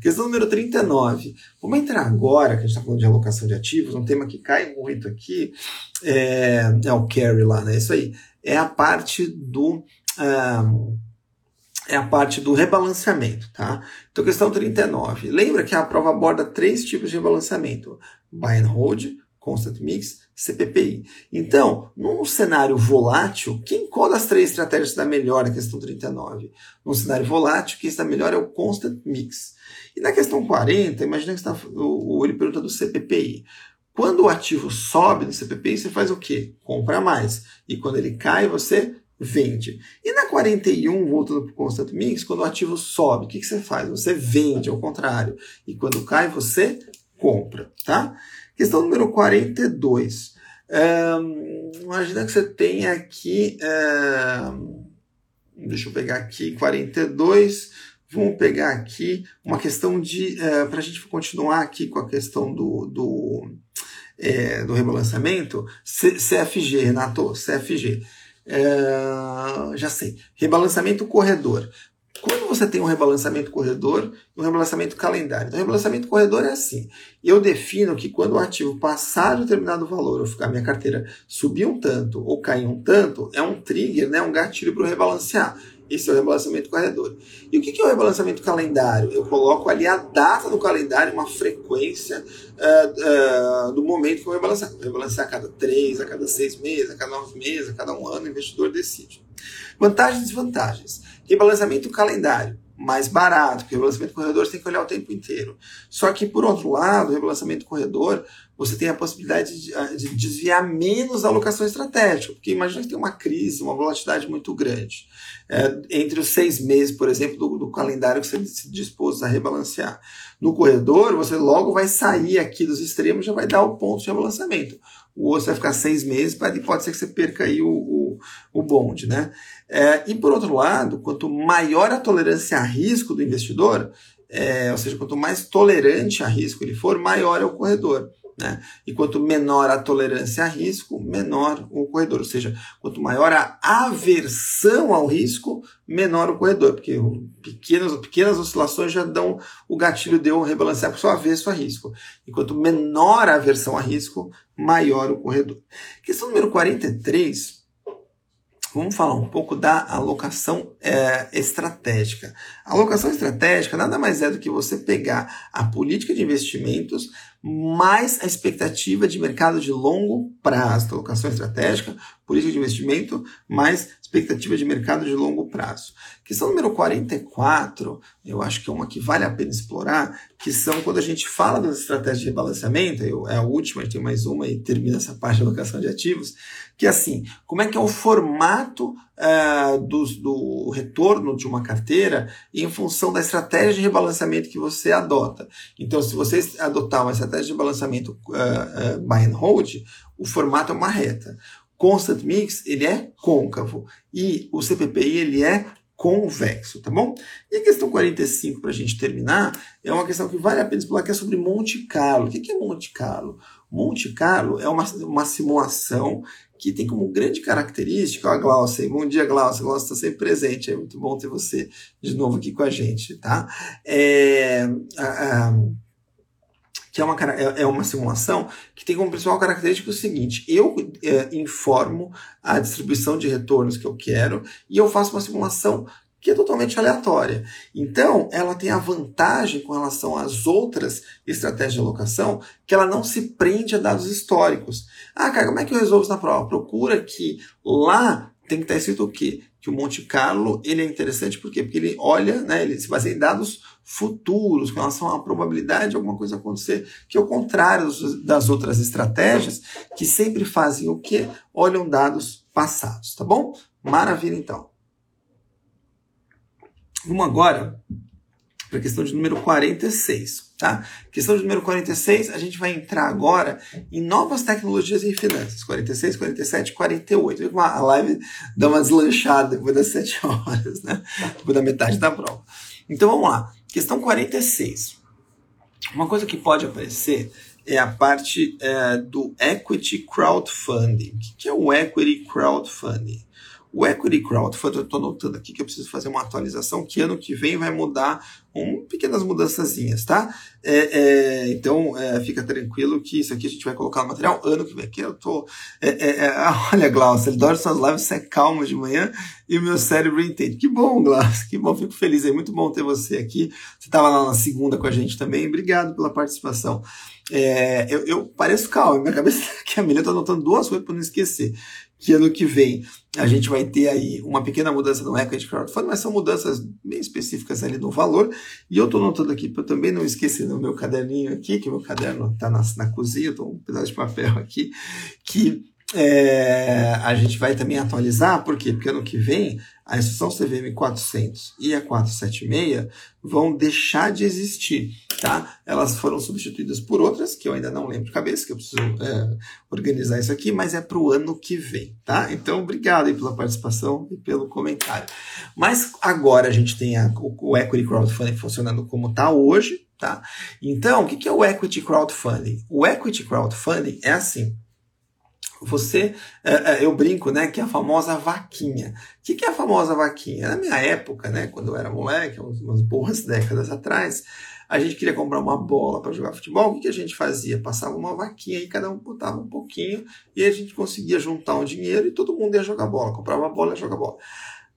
Questão número 39. Vamos entrar agora, que a gente está falando de alocação de ativos, um tema que cai muito aqui, é, é o carry lá, né? Isso aí. É a parte do. É a parte do rebalanceamento, tá? Então, questão 39. Lembra que a prova aborda três tipos de rebalanceamento: buy and hold, constant mix, CPPI. Então, num cenário volátil, quem qual das três estratégias está melhor na questão 39? Num cenário volátil, quem está melhor é o constant mix. E na questão 40, imagina que está, o, ele pergunta do CPPI. Quando o ativo sobe no CPPI, você faz o quê? Compra mais. E quando ele cai, você vende. E na 41, voltando para o constant mix, quando o ativo sobe, o que, que você faz? Você vende, ao contrário. E quando cai, você compra, tá? Questão número 42. É, imagina que você tem aqui. É, deixa eu pegar aqui, 42. Vamos pegar aqui uma questão de. É, Para a gente continuar aqui com a questão do, do, é, do rebalanceamento, CFG, Renato, CFG. É, já sei. Rebalançamento corredor. Quando você tem um rebalançamento corredor e um rebalançamento calendário. Então, o rebalançamento corredor é assim. Eu defino que quando o ativo passar de determinado valor, ou ficar minha carteira subir um tanto ou cair um tanto, é um trigger, né, um gatilho para rebalancear. Esse é o rebalançamento corredor. E o que é o rebalançamento calendário? Eu coloco ali a data do calendário, uma frequência uh, uh, do momento que eu vou rebalancear. Vou rebalancear a cada três, a cada seis meses, a cada nove meses, a cada um ano, o investidor decide. Vantagens e desvantagens. Rebalanceamento calendário mais barato, porque o rebalanceamento corredor você tem que olhar o tempo inteiro. Só que, por outro lado, o rebalanceamento corredor, você tem a possibilidade de, ah, de desviar menos a alocação estratégica, porque imagina que tem uma crise, uma volatilidade muito grande. É, entre os seis meses, por exemplo, do, do, calendário que você se dispôs a rebalancear. No corredor, você logo vai sair aqui dos extremos já vai dar o ponto de rebalanceamento. O outro vai ficar seis meses, pode ser que você perca aí o, o, o bonde, né? É, e por outro lado, quanto maior a tolerância a risco do investidor, é, ou seja, quanto mais tolerante a risco ele for, maior é o corredor. Né? E quanto menor a tolerância a risco, menor o corredor. Ou seja, quanto maior a aversão ao risco, menor o corredor. Porque pequenas, pequenas oscilações já dão o gatilho de eu rebalancear para o seu avesso a risco. E quanto menor a aversão a risco, maior o corredor. Questão número 43 vamos falar um pouco da alocação é, estratégica. A alocação estratégica nada mais é do que você pegar a política de investimentos mais a expectativa de mercado de longo prazo. Alocação estratégica, política de investimento, mais expectativa de mercado de longo prazo. Questão número 44, eu acho que é uma que vale a pena explorar, que são quando a gente fala das estratégias de rebalanceamento, eu, é a última, tem mais uma e termina essa parte de alocação de ativos, que é assim, como é que é o formato uh, do, do retorno de uma carteira em função da estratégia de rebalanceamento que você adota. Então, se você adotar uma estratégia de rebalanceamento uh, uh, buy and hold, o formato é uma reta. Constant Mix, ele é côncavo. E o CPPI, ele é convexo, tá bom? E a questão 45, para a gente terminar, é uma questão que vale a pena explorar, que é sobre Monte Carlo. O que é Monte Carlo? Monte Carlo é uma, uma simulação que tem como grande característica, a Glaucia, bom dia, Glaucia, Glaucia está sempre presente, é muito bom ter você de novo aqui com a gente, tá? É, a, a, que é uma, é, é uma simulação que tem como principal característica o seguinte: eu é, informo a distribuição de retornos que eu quero e eu faço uma simulação que é totalmente aleatória. Então, ela tem a vantagem com relação às outras estratégias de alocação que ela não se prende a dados históricos. Ah, cara, como é que eu resolvo isso na prova? Procura que lá tem que estar escrito o quê? Que o Monte Carlo ele é interessante por quê? Porque ele olha, né, ele se baseia em dados futuros com relação à probabilidade de alguma coisa acontecer, que é o contrário das outras estratégias, que sempre fazem o quê? Olham dados passados, tá bom? Maravilha então. Vamos agora para a questão de número 46, tá? Questão de número 46, a gente vai entrar agora em novas tecnologias em finanças. 46, 47, 48. A live dá uma deslanchada depois das 7 horas, né? Depois da metade da prova. Então vamos lá. Questão 46. Uma coisa que pode aparecer é a parte é, do Equity Crowdfunding. O que é o Equity Crowdfunding? O Equity Crowdfunding, eu estou notando aqui que eu preciso fazer uma atualização, que ano que vem vai mudar um, pequenas mudançazinhas, tá? É, é, então, é, fica tranquilo que isso aqui a gente vai colocar no material ano que vem. Aqui eu tô... É, é, é, olha, Glaucio, ele adora suas lives, você é calmo de manhã e o meu cérebro entende. Que bom, Glaucio, que bom, fico feliz. É muito bom ter você aqui. Você estava lá na segunda com a gente também. Obrigado pela participação. eu, eu pareço calmo, minha cabeça aqui, a Milha, eu tô anotando duas coisas para não esquecer que ano que vem a gente vai ter aí uma pequena mudança no equity crowdfunding, mas são mudanças bem específicas ali no valor. E eu estou notando aqui para eu também não esquecer no meu caderninho aqui, que meu caderno está na, na cozinha, estou um pedaço de papel aqui, que é, a gente vai também atualizar, por quê? Porque ano que vem a instrução CVM 400 e a 476 vão deixar de existir. tá? Elas foram substituídas por outras, que eu ainda não lembro de cabeça, que eu preciso é, organizar isso aqui, mas é para o ano que vem, tá? Então, obrigado aí pela participação e pelo comentário. Mas agora a gente tem a, o, Equity Crowdfunding funcionando como está hoje, tá? Então, o que é o Equity Crowdfunding? O Equity Crowdfunding é assim, você, é, é, eu brinco, né, que é a famosa vaquinha. O que, é a famosa vaquinha? Na minha época, né, quando eu era moleque, umas boas décadas atrás, a gente queria comprar uma bola para jogar futebol, o que, a gente fazia? Passava uma vaquinha e cada um botava um pouquinho e a gente conseguia juntar um dinheiro e todo mundo ia jogar bola, comprava a bola e jogar bola.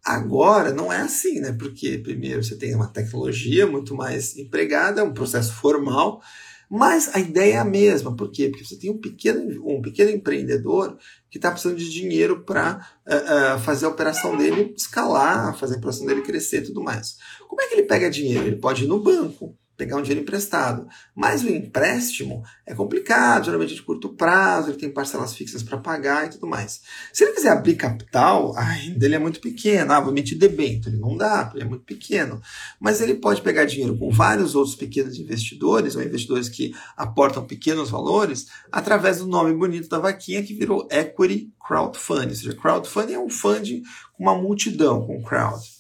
Agora não é assim, né? Porque primeiro você tem uma tecnologia muito mais empregada, um processo formal, mas a ideia é a mesma. Por quê? Porque você tem um pequeno, um pequeno empreendedor que está precisando de dinheiro para uh, eh, uh, eh, fazer a operação dele escalar, fazer a operação dele crescer e tudo mais. Como é que ele pega dinheiro? Ele pode ir no banco pegar um dinheiro emprestado. Mas o empréstimo é complicado, geralmente de curto prazo, ele tem parcelas fixas para pagar e tudo mais. Se ele quiser abrir capital, a renda dele é muito pequena, ah, vou emitir debênture, ele não dá, ele é muito pequeno. Mas ele pode pegar dinheiro com vários outros pequenos investidores, ou investidores que aportam pequenos valores, através do nome bonito da vaquinha que virou Equity Crowdfunding. Ou seja, crowdfunding é um funding com uma multidão, com crowd.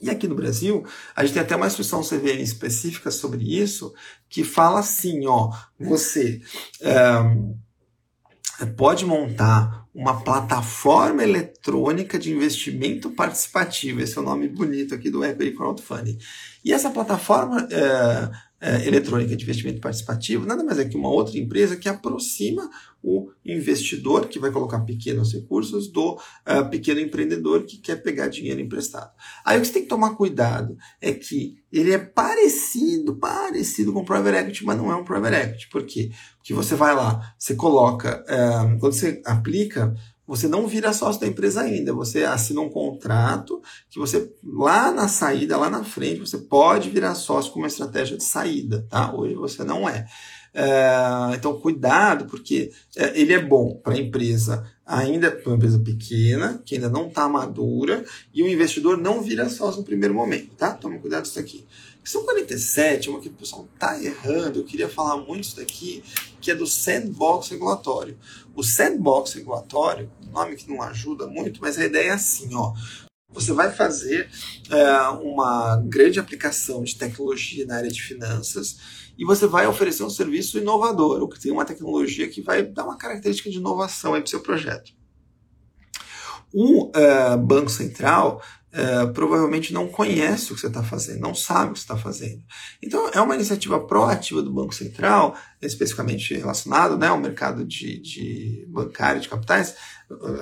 E aqui no Brasil, a gente tem até uma instrução CVM específica sobre isso, que fala assim, ó, você é, pode montar uma plataforma eletrônica de investimento participativo, esse é o nome bonito aqui do Equity Crowdfunding. E essa plataforma é, é, eletrônica de investimento participativo nada mais é que uma outra empresa que aproxima o investidor, que vai colocar pequenos recursos, do uh, pequeno empreendedor que quer pegar dinheiro emprestado. Aí o que você tem que tomar cuidado é que ele é parecido, parecido com o private equity, mas não é um private equity. Por quê? Porque você vai lá, você coloca, uh, quando você aplica você não vira sócio da empresa ainda, você assina um contrato que você, lá na saída, lá na frente, você pode virar sócio com uma estratégia de saída, tá? Hoje você não é. é então, cuidado, porque é, ele é bom para a empresa, ainda para uma empresa pequena, que ainda não está madura, e o investidor não vira sócio no primeiro momento, tá? Tome cuidado com isso aqui. Questão 47, uma que o pessoal está errando, eu queria falar muito isso daqui, que é do sandbox regulatório. O sandbox regulatório, nome que não ajuda muito, mas a ideia é assim, ó. Você vai fazer é, uma grande aplicação de tecnologia na área de finanças e você vai oferecer um serviço inovador, ou que tem uma tecnologia que vai dar uma característica de inovação para o seu projeto. O uh, Banco Central uh, provavelmente não conhece o que você está fazendo, não sabe o que você está fazendo. Então, é uma iniciativa proativa do Banco Central, especificamente relacionado né, ao mercado de, de bancário, de capitais,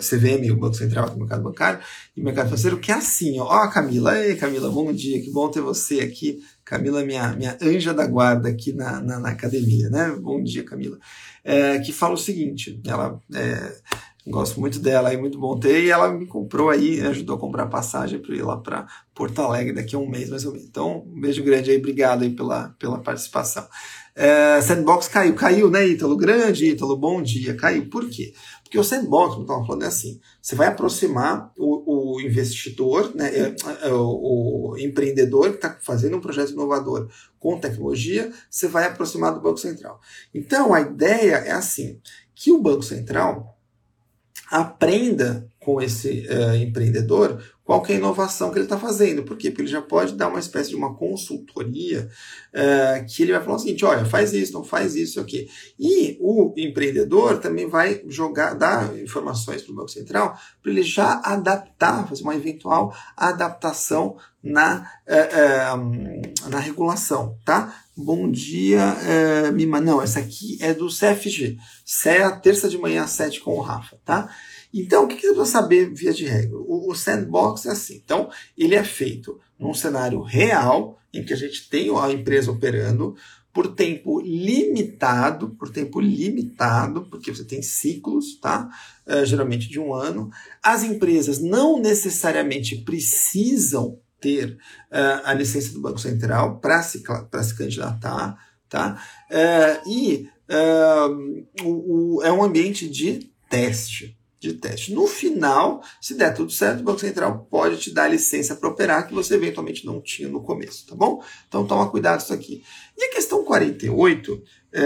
CVM, o Banco Central, o mercado bancário, e mercado financeiro, que é assim, ó, ó Camila, ei Camila, bom dia, que bom ter você aqui, Camila, minha, minha anja da guarda aqui na, na, na academia, né, bom dia Camila, é, que fala o seguinte, ela é, Gosto muito dela, é muito bom ter. E ela me comprou aí, ajudou a comprar passagem para ir lá para Porto Alegre daqui a um mês mais ou menos. Então, um beijo grande aí, obrigado aí pela, pela participação. É, sandbox caiu, caiu, né, Ítalo? Grande, Ítalo, bom dia. Caiu. Por quê? Porque o sandbox, como estava falando, é assim: você vai aproximar o, o investidor, né, é, é, o, o empreendedor que está fazendo um projeto inovador com tecnologia, você vai aproximar do Banco Central. Então, a ideia é assim: que o Banco Central aprenda com esse uh, empreendedor qual é a inovação que ele está fazendo. Por quê? Porque ele já pode dar uma espécie de uma consultoria uh, que ele vai falar o seguinte, olha, faz isso, não faz isso, aqui. E o empreendedor também vai jogar, dar informações para o Banco Central para ele já adaptar, fazer uma eventual adaptação na, uh, na regulação, tá? Bom dia, uh, Mima. Não, essa aqui é do CFG. É a terça de manhã às sete com o Rafa, tá? Então, o que você precisa saber via de regra? O, o sandbox é assim. Então, ele é feito num cenário real, em que a gente tem a empresa operando por tempo limitado, por tempo limitado, porque você tem ciclos, tá? Uh, geralmente de um ano. As empresas não necessariamente precisam ter uh, a licença do Banco Central para se, se candidatar, tá? Uh, e uh, o, o, é um ambiente de teste. De teste. No final, se der tudo certo, o Banco Central pode te dar licença para operar que você eventualmente não tinha no começo, tá bom? Então toma cuidado isso aqui. E a questão 48 é,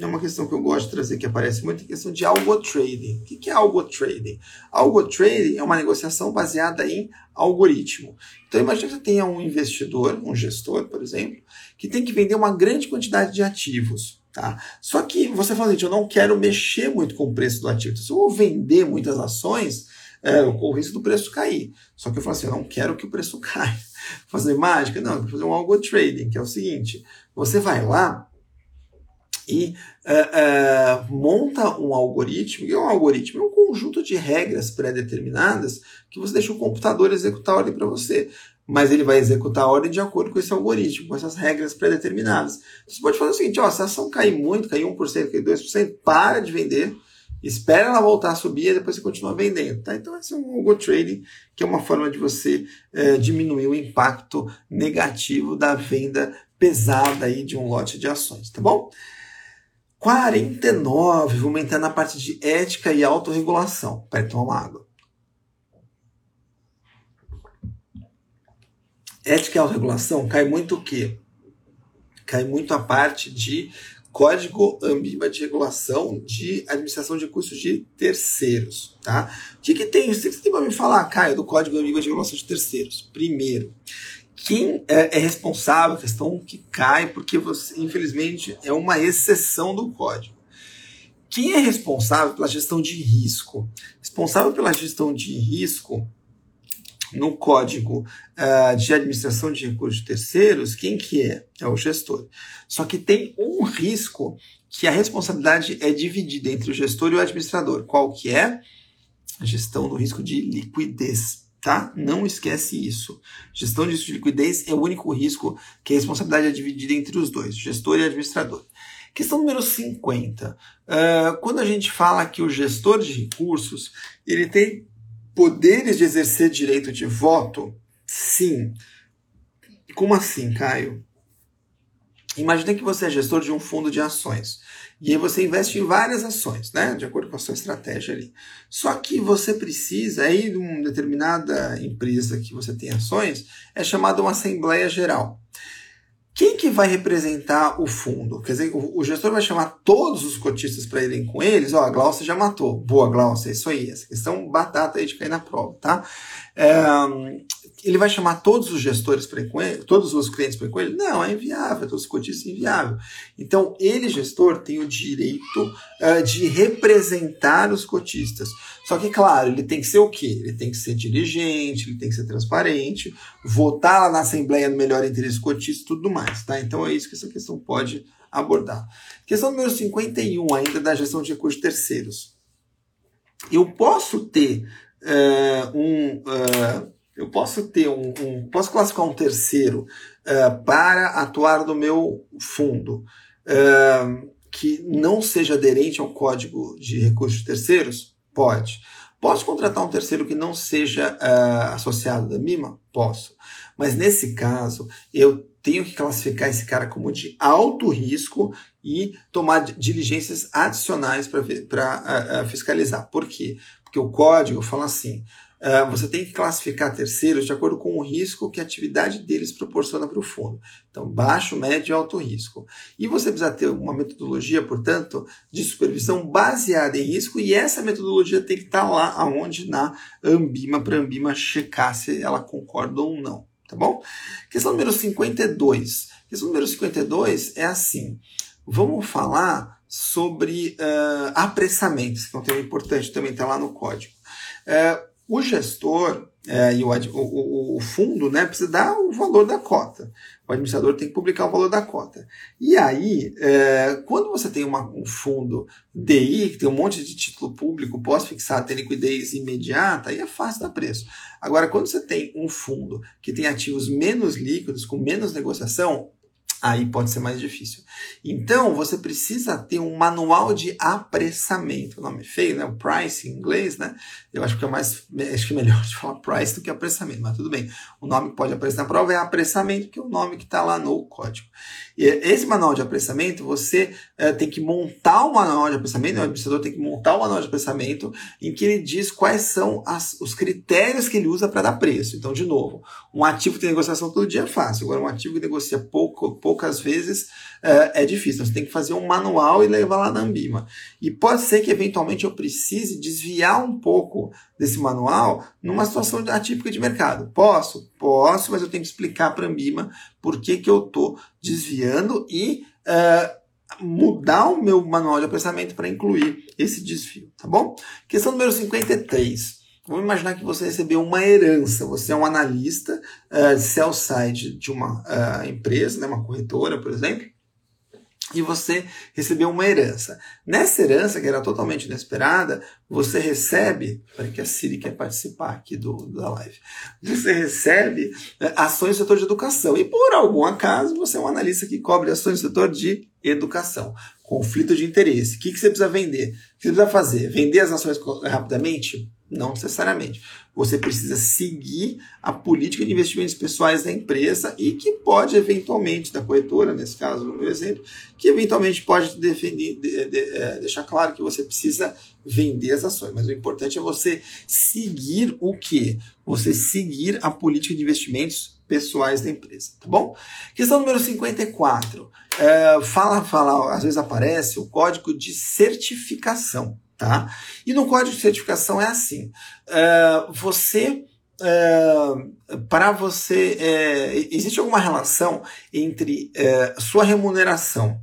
é uma questão que eu gosto de trazer, que aparece muito, a questão de algo trading. O que é algo trading? Algo trading é uma negociação baseada em algoritmo. Então imagine que você tenha um investidor, um gestor, por exemplo, que tem que vender uma grande quantidade de ativos. Tá? Só que você fala assim, eu não quero mexer muito com o preço do ativo. Então, se eu vou vender muitas ações, é, o risco do preço cair. Só que eu falo assim, eu não quero que o preço caia. Fazer mágica? Não, fazer um algo trading, que é o seguinte: você vai lá e uh, uh, monta um algoritmo. E é um algoritmo é um conjunto de regras pré-determinadas que você deixa o computador executar a ordem para você mas ele vai executar a ordem de acordo com esse algoritmo, com essas regras pré-determinadas. Você pode fazer o seguinte, ó, se a ação cair muito, cair 1%, cair 2%, para de vender, espera ela voltar a subir e depois você continua vendendo. Tá? Então esse é um algo trading, que é uma forma de você é, diminuir o impacto negativo da venda pesada aí de um lote de ações, tá bom? 49, vamos entrar na parte de ética e autorregulação. Peraí, toma água. Ética e autorregulação cai muito o quê? Cai muito a parte de Código Ambima de Regulação de Administração de Custos de Terceiros. Tá? O que, que tem? Você tem para me falar, Caio, do Código Ambima de Regulação de Terceiros? Primeiro, quem é, é responsável, questão que cai, porque você, infelizmente, é uma exceção do código. Quem é responsável pela gestão de risco? Responsável pela gestão de risco no código uh, de administração de recursos terceiros, quem que é? É o gestor. Só que tem um risco que a responsabilidade é dividida entre o gestor e o administrador. Qual que é? A gestão do risco de liquidez. Tá? Não esquece isso. Gestão de risco de liquidez é o único risco que a responsabilidade é dividida entre os dois, gestor e administrador. Questão número 50. Uh, ah, quando a gente fala que o gestor de recursos ele tem poderes de exercer direito de voto? Sim. Como assim, Caio? Imagina que você é gestor de um fundo de ações. E aí você investe em várias ações, né? De acordo com a sua estratégia ali. Só que você precisa, aí de uma determinada empresa que você tem ações, é chamada uma Assembleia Geral. Quem que vai representar o fundo? Quer dizer, o, gestor vai chamar todos os cotistas para irem com eles? Ó, a Glaucia já matou. Boa, Glaucia, é isso aí. Essa questão batata aí de cair na prova, tá? É, ele vai chamar todos os gestores para ir com ele, todos os clientes para ir com ele? Não, é inviável, todos os cotistas é inviável. Então, ele, gestor, tem o direito uh, de representar os cotistas. Só que, claro, ele tem que ser o quê? Ele tem que ser diligente, ele tem que ser transparente, votar lá na Assembleia no melhor interesse cotistas e tudo mais, tá? Então é isso que essa questão pode abordar. Questão número 51, ainda da gestão de recursos terceiros. Eu posso ter uh, um. Uh, eu posso ter um, um, posso classificar um terceiro uh, para atuar no meu fundo que não seja aderente ao código de recursos terceiros? Pode. Posso contratar um terceiro que não seja uh, associado da MIMA? Posso. Mas nesse caso, eu tenho que classificar esse cara como de alto risco e tomar diligências adicionais para fiscalizar. Por quê? Porque o código fala assim: Uh, você tem que classificar terceiros de acordo com o risco que a atividade deles proporciona para o fundo. Então, baixo, médio e alto risco. E você precisa ter uma metodologia, portanto, de supervisão baseada em risco, e essa metodologia tem que estar tá lá aonde na Ambima, para a Ambima checar se ela concorda ou não. Tá bom? Questão número 52. Questão número 52 é assim. Vamos falar sobre uh, apressamento, que é um tema importante, também está lá no código. Uh, o gestor é, e o, o, o, fundo né, precisa dar o valor da cota. O administrador tem que publicar o valor da cota. E aí, é, quando você tem uma, um fundo DI, que tem um monte de título público pós-fixado, tem liquidez imediata, aí é fácil dar preço. Agora, quando você tem um fundo que tem ativos menos líquidos, com menos negociação, aí pode ser mais difícil. Então, você precisa ter um manual de apressamento. O nome é feio, né? O price em inglês, né? Eu acho que é mais, acho que é melhor de falar price do que apressamento, mas tudo bem. O nome que pode aparecer na prova é apressamento, que é o nome que está lá no código. Esse manual de apressamento, você é, tem que montar o manual de apressamento, o administrador tem que montar o manual de apressamento em que ele diz quais são as, os critérios que ele usa para dar preço. Então, de novo, um ativo que tem negociação todo dia é fácil. Agora, um ativo que negocia pouco, poucas vezes é, é difícil. Você tem que fazer um manual e levar lá na Ambima. E pode ser que, eventualmente, eu precise desviar um pouco desse manual numa situação atípica de mercado. Posso? Posso, mas eu tenho que explicar para a Ambima por que, que eu estou desviando e uh, mudar o meu manual de apressamento para incluir esse desvio, tá bom? Questão número 53. Vamos imaginar que você recebeu uma herança. Você é um analista uh, sell side de uma uh, empresa, né, uma corretora, por exemplo, e você recebeu uma herança. Nessa herança, que era totalmente inesperada, você recebe. Peraí, que a Siri quer participar aqui do, da live. Você recebe é, ações no setor de educação. E por algum acaso, você é um analista que cobre ações no setor de educação. Conflito de interesse. O que, que você precisa vender? O que você precisa fazer? Vender as ações rapidamente? Não necessariamente. Você precisa seguir a política de investimentos pessoais da empresa e que pode eventualmente, da corretora, nesse caso, no meu exemplo, que eventualmente pode defender, de, de, é, deixar claro que você precisa vender as ações. Mas o importante é você seguir o que? Você seguir a política de investimentos pessoais da empresa, tá bom? Questão número 54. É, fala, fala, às vezes aparece o código de certificação. Tá? E no código de certificação é assim: uh, você. Uh, para você. Uh, existe alguma relação entre sua remuneração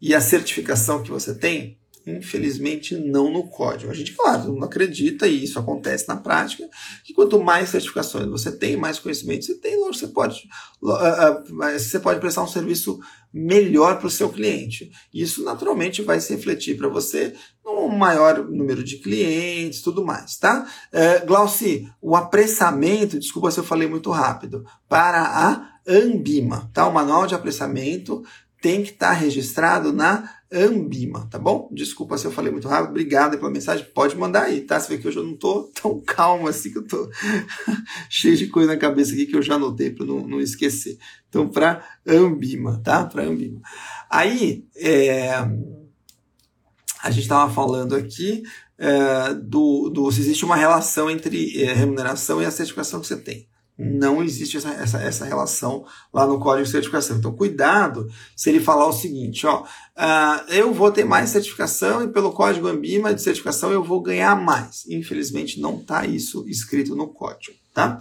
e a certificação que você tem? Infelizmente, não no código. A gente, claro, não acredita, e isso acontece na prática, que quanto mais certificações você tem, mais conhecimento você tem, você pode, você pode prestar um serviço melhor para o seu cliente. Isso, naturalmente, vai se refletir para você num maior número de clientes, tudo mais, tá? É, Glauci, o apressamento, desculpa se eu falei muito rápido, para a Ambima, tá? O manual de apressamento tem que estar tá registrado na Ambima, tá bom? Desculpa se eu falei muito rápido, obrigado pela mensagem, pode mandar aí, tá? Você vê que hoje eu não tô tão calmo assim, que eu tô cheio de coisa na cabeça aqui que eu já anotei para não, não esquecer. Então, para Ambima, tá? Para Ambima. Aí, é, a gente estava falando aqui é, do, do se existe uma relação entre é, remuneração e a certificação que você tem não existe essa, essa, essa relação lá no código de certificação. Então, cuidado se ele falar o seguinte, ó, uh, eu vou ter mais certificação e pelo código Ambima de certificação eu vou ganhar mais. Infelizmente, não está isso escrito no código, tá?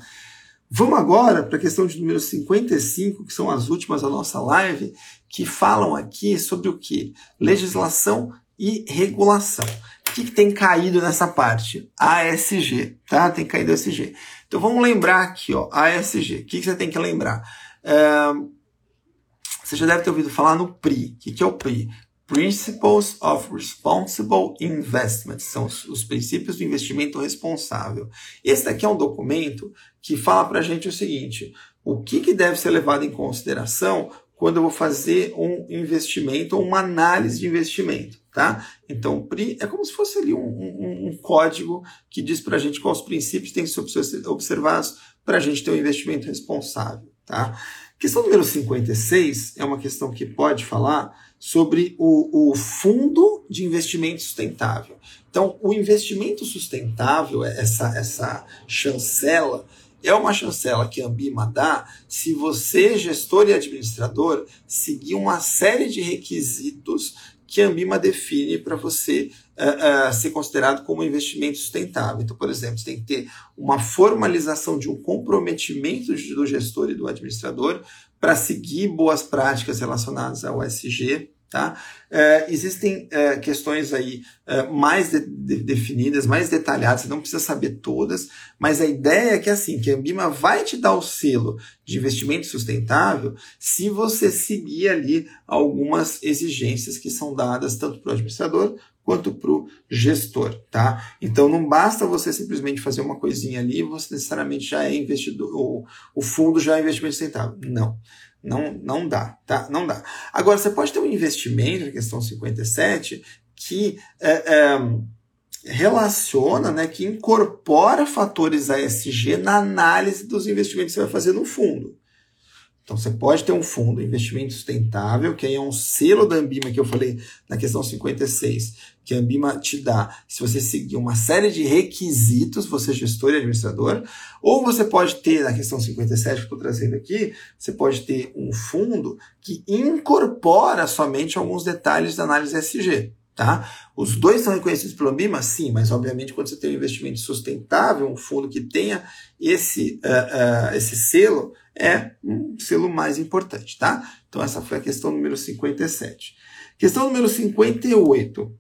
Vamos agora para a questão de número 55, que são as últimas da nossa live, que falam aqui sobre o que? Legislação e regulação. O que, que tem caído nessa parte? ASG, tá? Tem caído ASG. Então vamos lembrar aqui, ó, ASG. O que, que você tem que lembrar? É, você já deve ter ouvido falar no PRI. O que, que é o PRI? Principles of Responsible Investment, são os, os, princípios do investimento responsável. Esse daqui é um documento que fala para a gente o seguinte: o que, que deve ser levado em consideração quando eu vou fazer um investimento ou uma análise de investimento, tá? Então, PRI é como se fosse ali um, um, um código que diz para a gente quais os princípios têm que ser observados para a gente ter um investimento responsável, tá? Questão número 56 é uma questão que pode falar sobre o, o fundo de investimento sustentável. Então, o investimento sustentável, essa, essa chancela, é uma chancela que a Ambima dá se você, gestor e administrador, seguir uma série de requisitos que a Ambima define para você uh, uh, ser considerado como investimento sustentável. Então, por exemplo, você tem que ter uma formalização de um comprometimento do gestor e do administrador para seguir boas práticas relacionadas ao SG, Tá? É, existem é, questões aí é, mais de, de, definidas, mais detalhadas, você não precisa saber todas, mas a ideia é que assim, que a Ambima vai te dar o selo de investimento sustentável se você seguir ali algumas exigências que são dadas tanto para o administrador quanto para o gestor, tá? Então não basta você simplesmente fazer uma coisinha ali, você necessariamente já é investidor, o, o fundo já é investimento sustentável. Não. Não, não dá, tá? Não dá. Agora, você pode ter um investimento, questão 57, que é, é, relaciona, né, que incorpora fatores ASG na análise dos investimentos que você vai fazer no fundo. Então você pode ter um fundo, investimento sustentável, que aí é um selo da Ambima que eu falei na questão 56, que a Ambima te dá se você seguir uma série de requisitos, você é gestor e administrador, ou você pode ter, na questão 57 que eu estou trazendo aqui, você pode ter um fundo que incorpora somente alguns detalhes da análise SG. Tá? Os dois são reconhecidos pelo Ambima? Sim, mas obviamente quando você tem um investimento sustentável, um fundo que tenha esse, uh, uh, esse selo, é um selo mais importante, tá? Então essa foi a questão número 57. Questão número 58,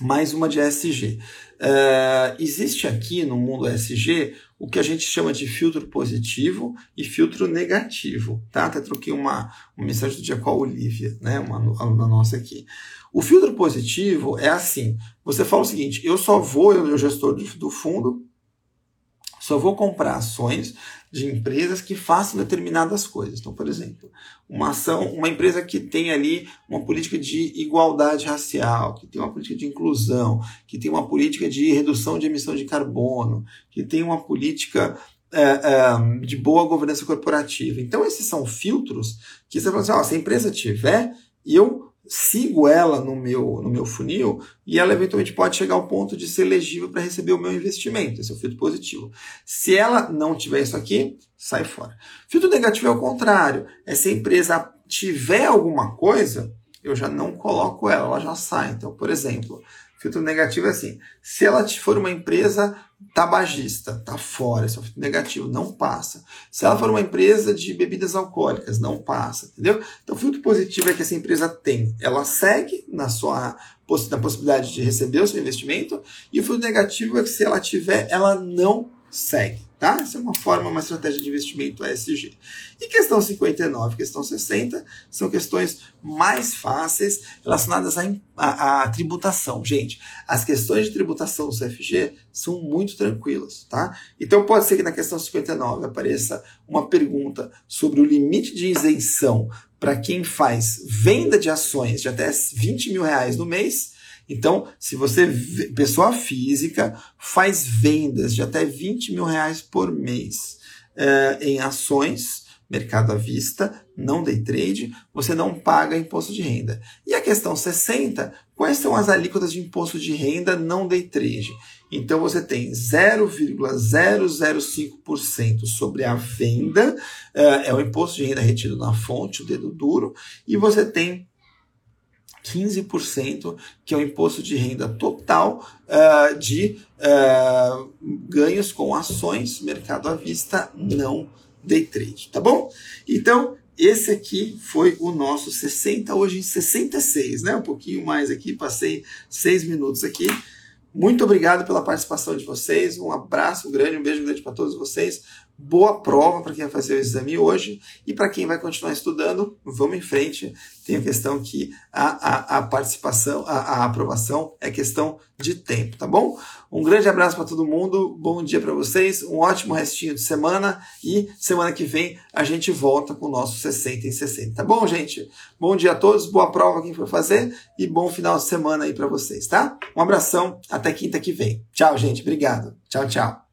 mais uma de ESG. Uh, existe aqui no mundo ESG o que a gente chama de filtro positivo e filtro negativo, tá? Até troquei uma, uma mensagem do dia com a Olivia, né? Uma aluna nossa aqui. O filtro positivo é assim: você fala o seguinte, eu só vou, eu, o gestor do fundo, só vou comprar ações de empresas que façam determinadas coisas. Então, por exemplo, uma ação, uma empresa que tem ali uma política de igualdade racial, que tem uma política de inclusão, que tem uma política de redução de emissão de carbono, que tem uma política é, é, de boa governança corporativa. Então, esses são filtros que você fala assim: ó, se a empresa tiver, eu sigo ela no meu, no meu funil e ela eventualmente pode chegar ao ponto de ser elegível para receber o meu investimento. Esse é o filtro positivo. Se ela não tiver isso aqui, sai fora. Filtro negativo é o contrário. É se a empresa tiver alguma coisa, eu já não coloco ela, ela já sai. Então, por exemplo, filtro negativo é assim: se ela for uma empresa tabagista, tá fora, esse é negativo, não passa. Se ela for uma empresa de bebidas alcoólicas, não passa, entendeu? Então, o filtro positivo é que essa empresa tem, ela segue na sua na possibilidade de receber o seu investimento, e o filtro negativo é que se ela tiver, ela não segue. Tá? Essa é uma forma, uma estratégia de investimento ESG. E questão 59 questão 60 são questões mais fáceis relacionadas à, à, tributação. Gente, as questões de tributação do CFG são muito tranquilas. Tá? Então pode ser que na questão 59 apareça uma pergunta sobre o limite de isenção para quem faz venda de ações de até 20 mil reais no mês então, se você, pessoa física, faz vendas de até 20 mil reais por mês é, em ações, mercado à vista, não day trade, você não paga imposto de renda. E a questão 60, quais são as alíquotas de imposto de renda não day trade? Então você tem 0,005% sobre a venda, é, é o imposto de renda retido na fonte, o dedo duro, e você tem 15%, que é o imposto de renda total uh, de uh, ganhos com ações, mercado à vista, não day trade, tá bom? Então, esse aqui foi o nosso 60, hoje em 66, né? Um pouquinho mais aqui, passei seis minutos aqui. Muito obrigado pela participação de vocês. Um abraço grande, um beijo grande para todos vocês. Boa prova para quem vai fazer o exame hoje e para quem vai continuar estudando, vamos em frente. Tem a questão que a, a, a participação, a, a, aprovação é questão de tempo, tá bom? Um grande abraço para todo mundo, bom dia para vocês, um ótimo restinho de semana e semana que vem a gente volta com o nosso 60 em 60, tá bom, gente? Bom dia a todos, boa prova quem for fazer e bom final de semana aí para vocês, tá? Um abração, até quinta que vem. Tchau, gente, obrigado. Tchau, tchau.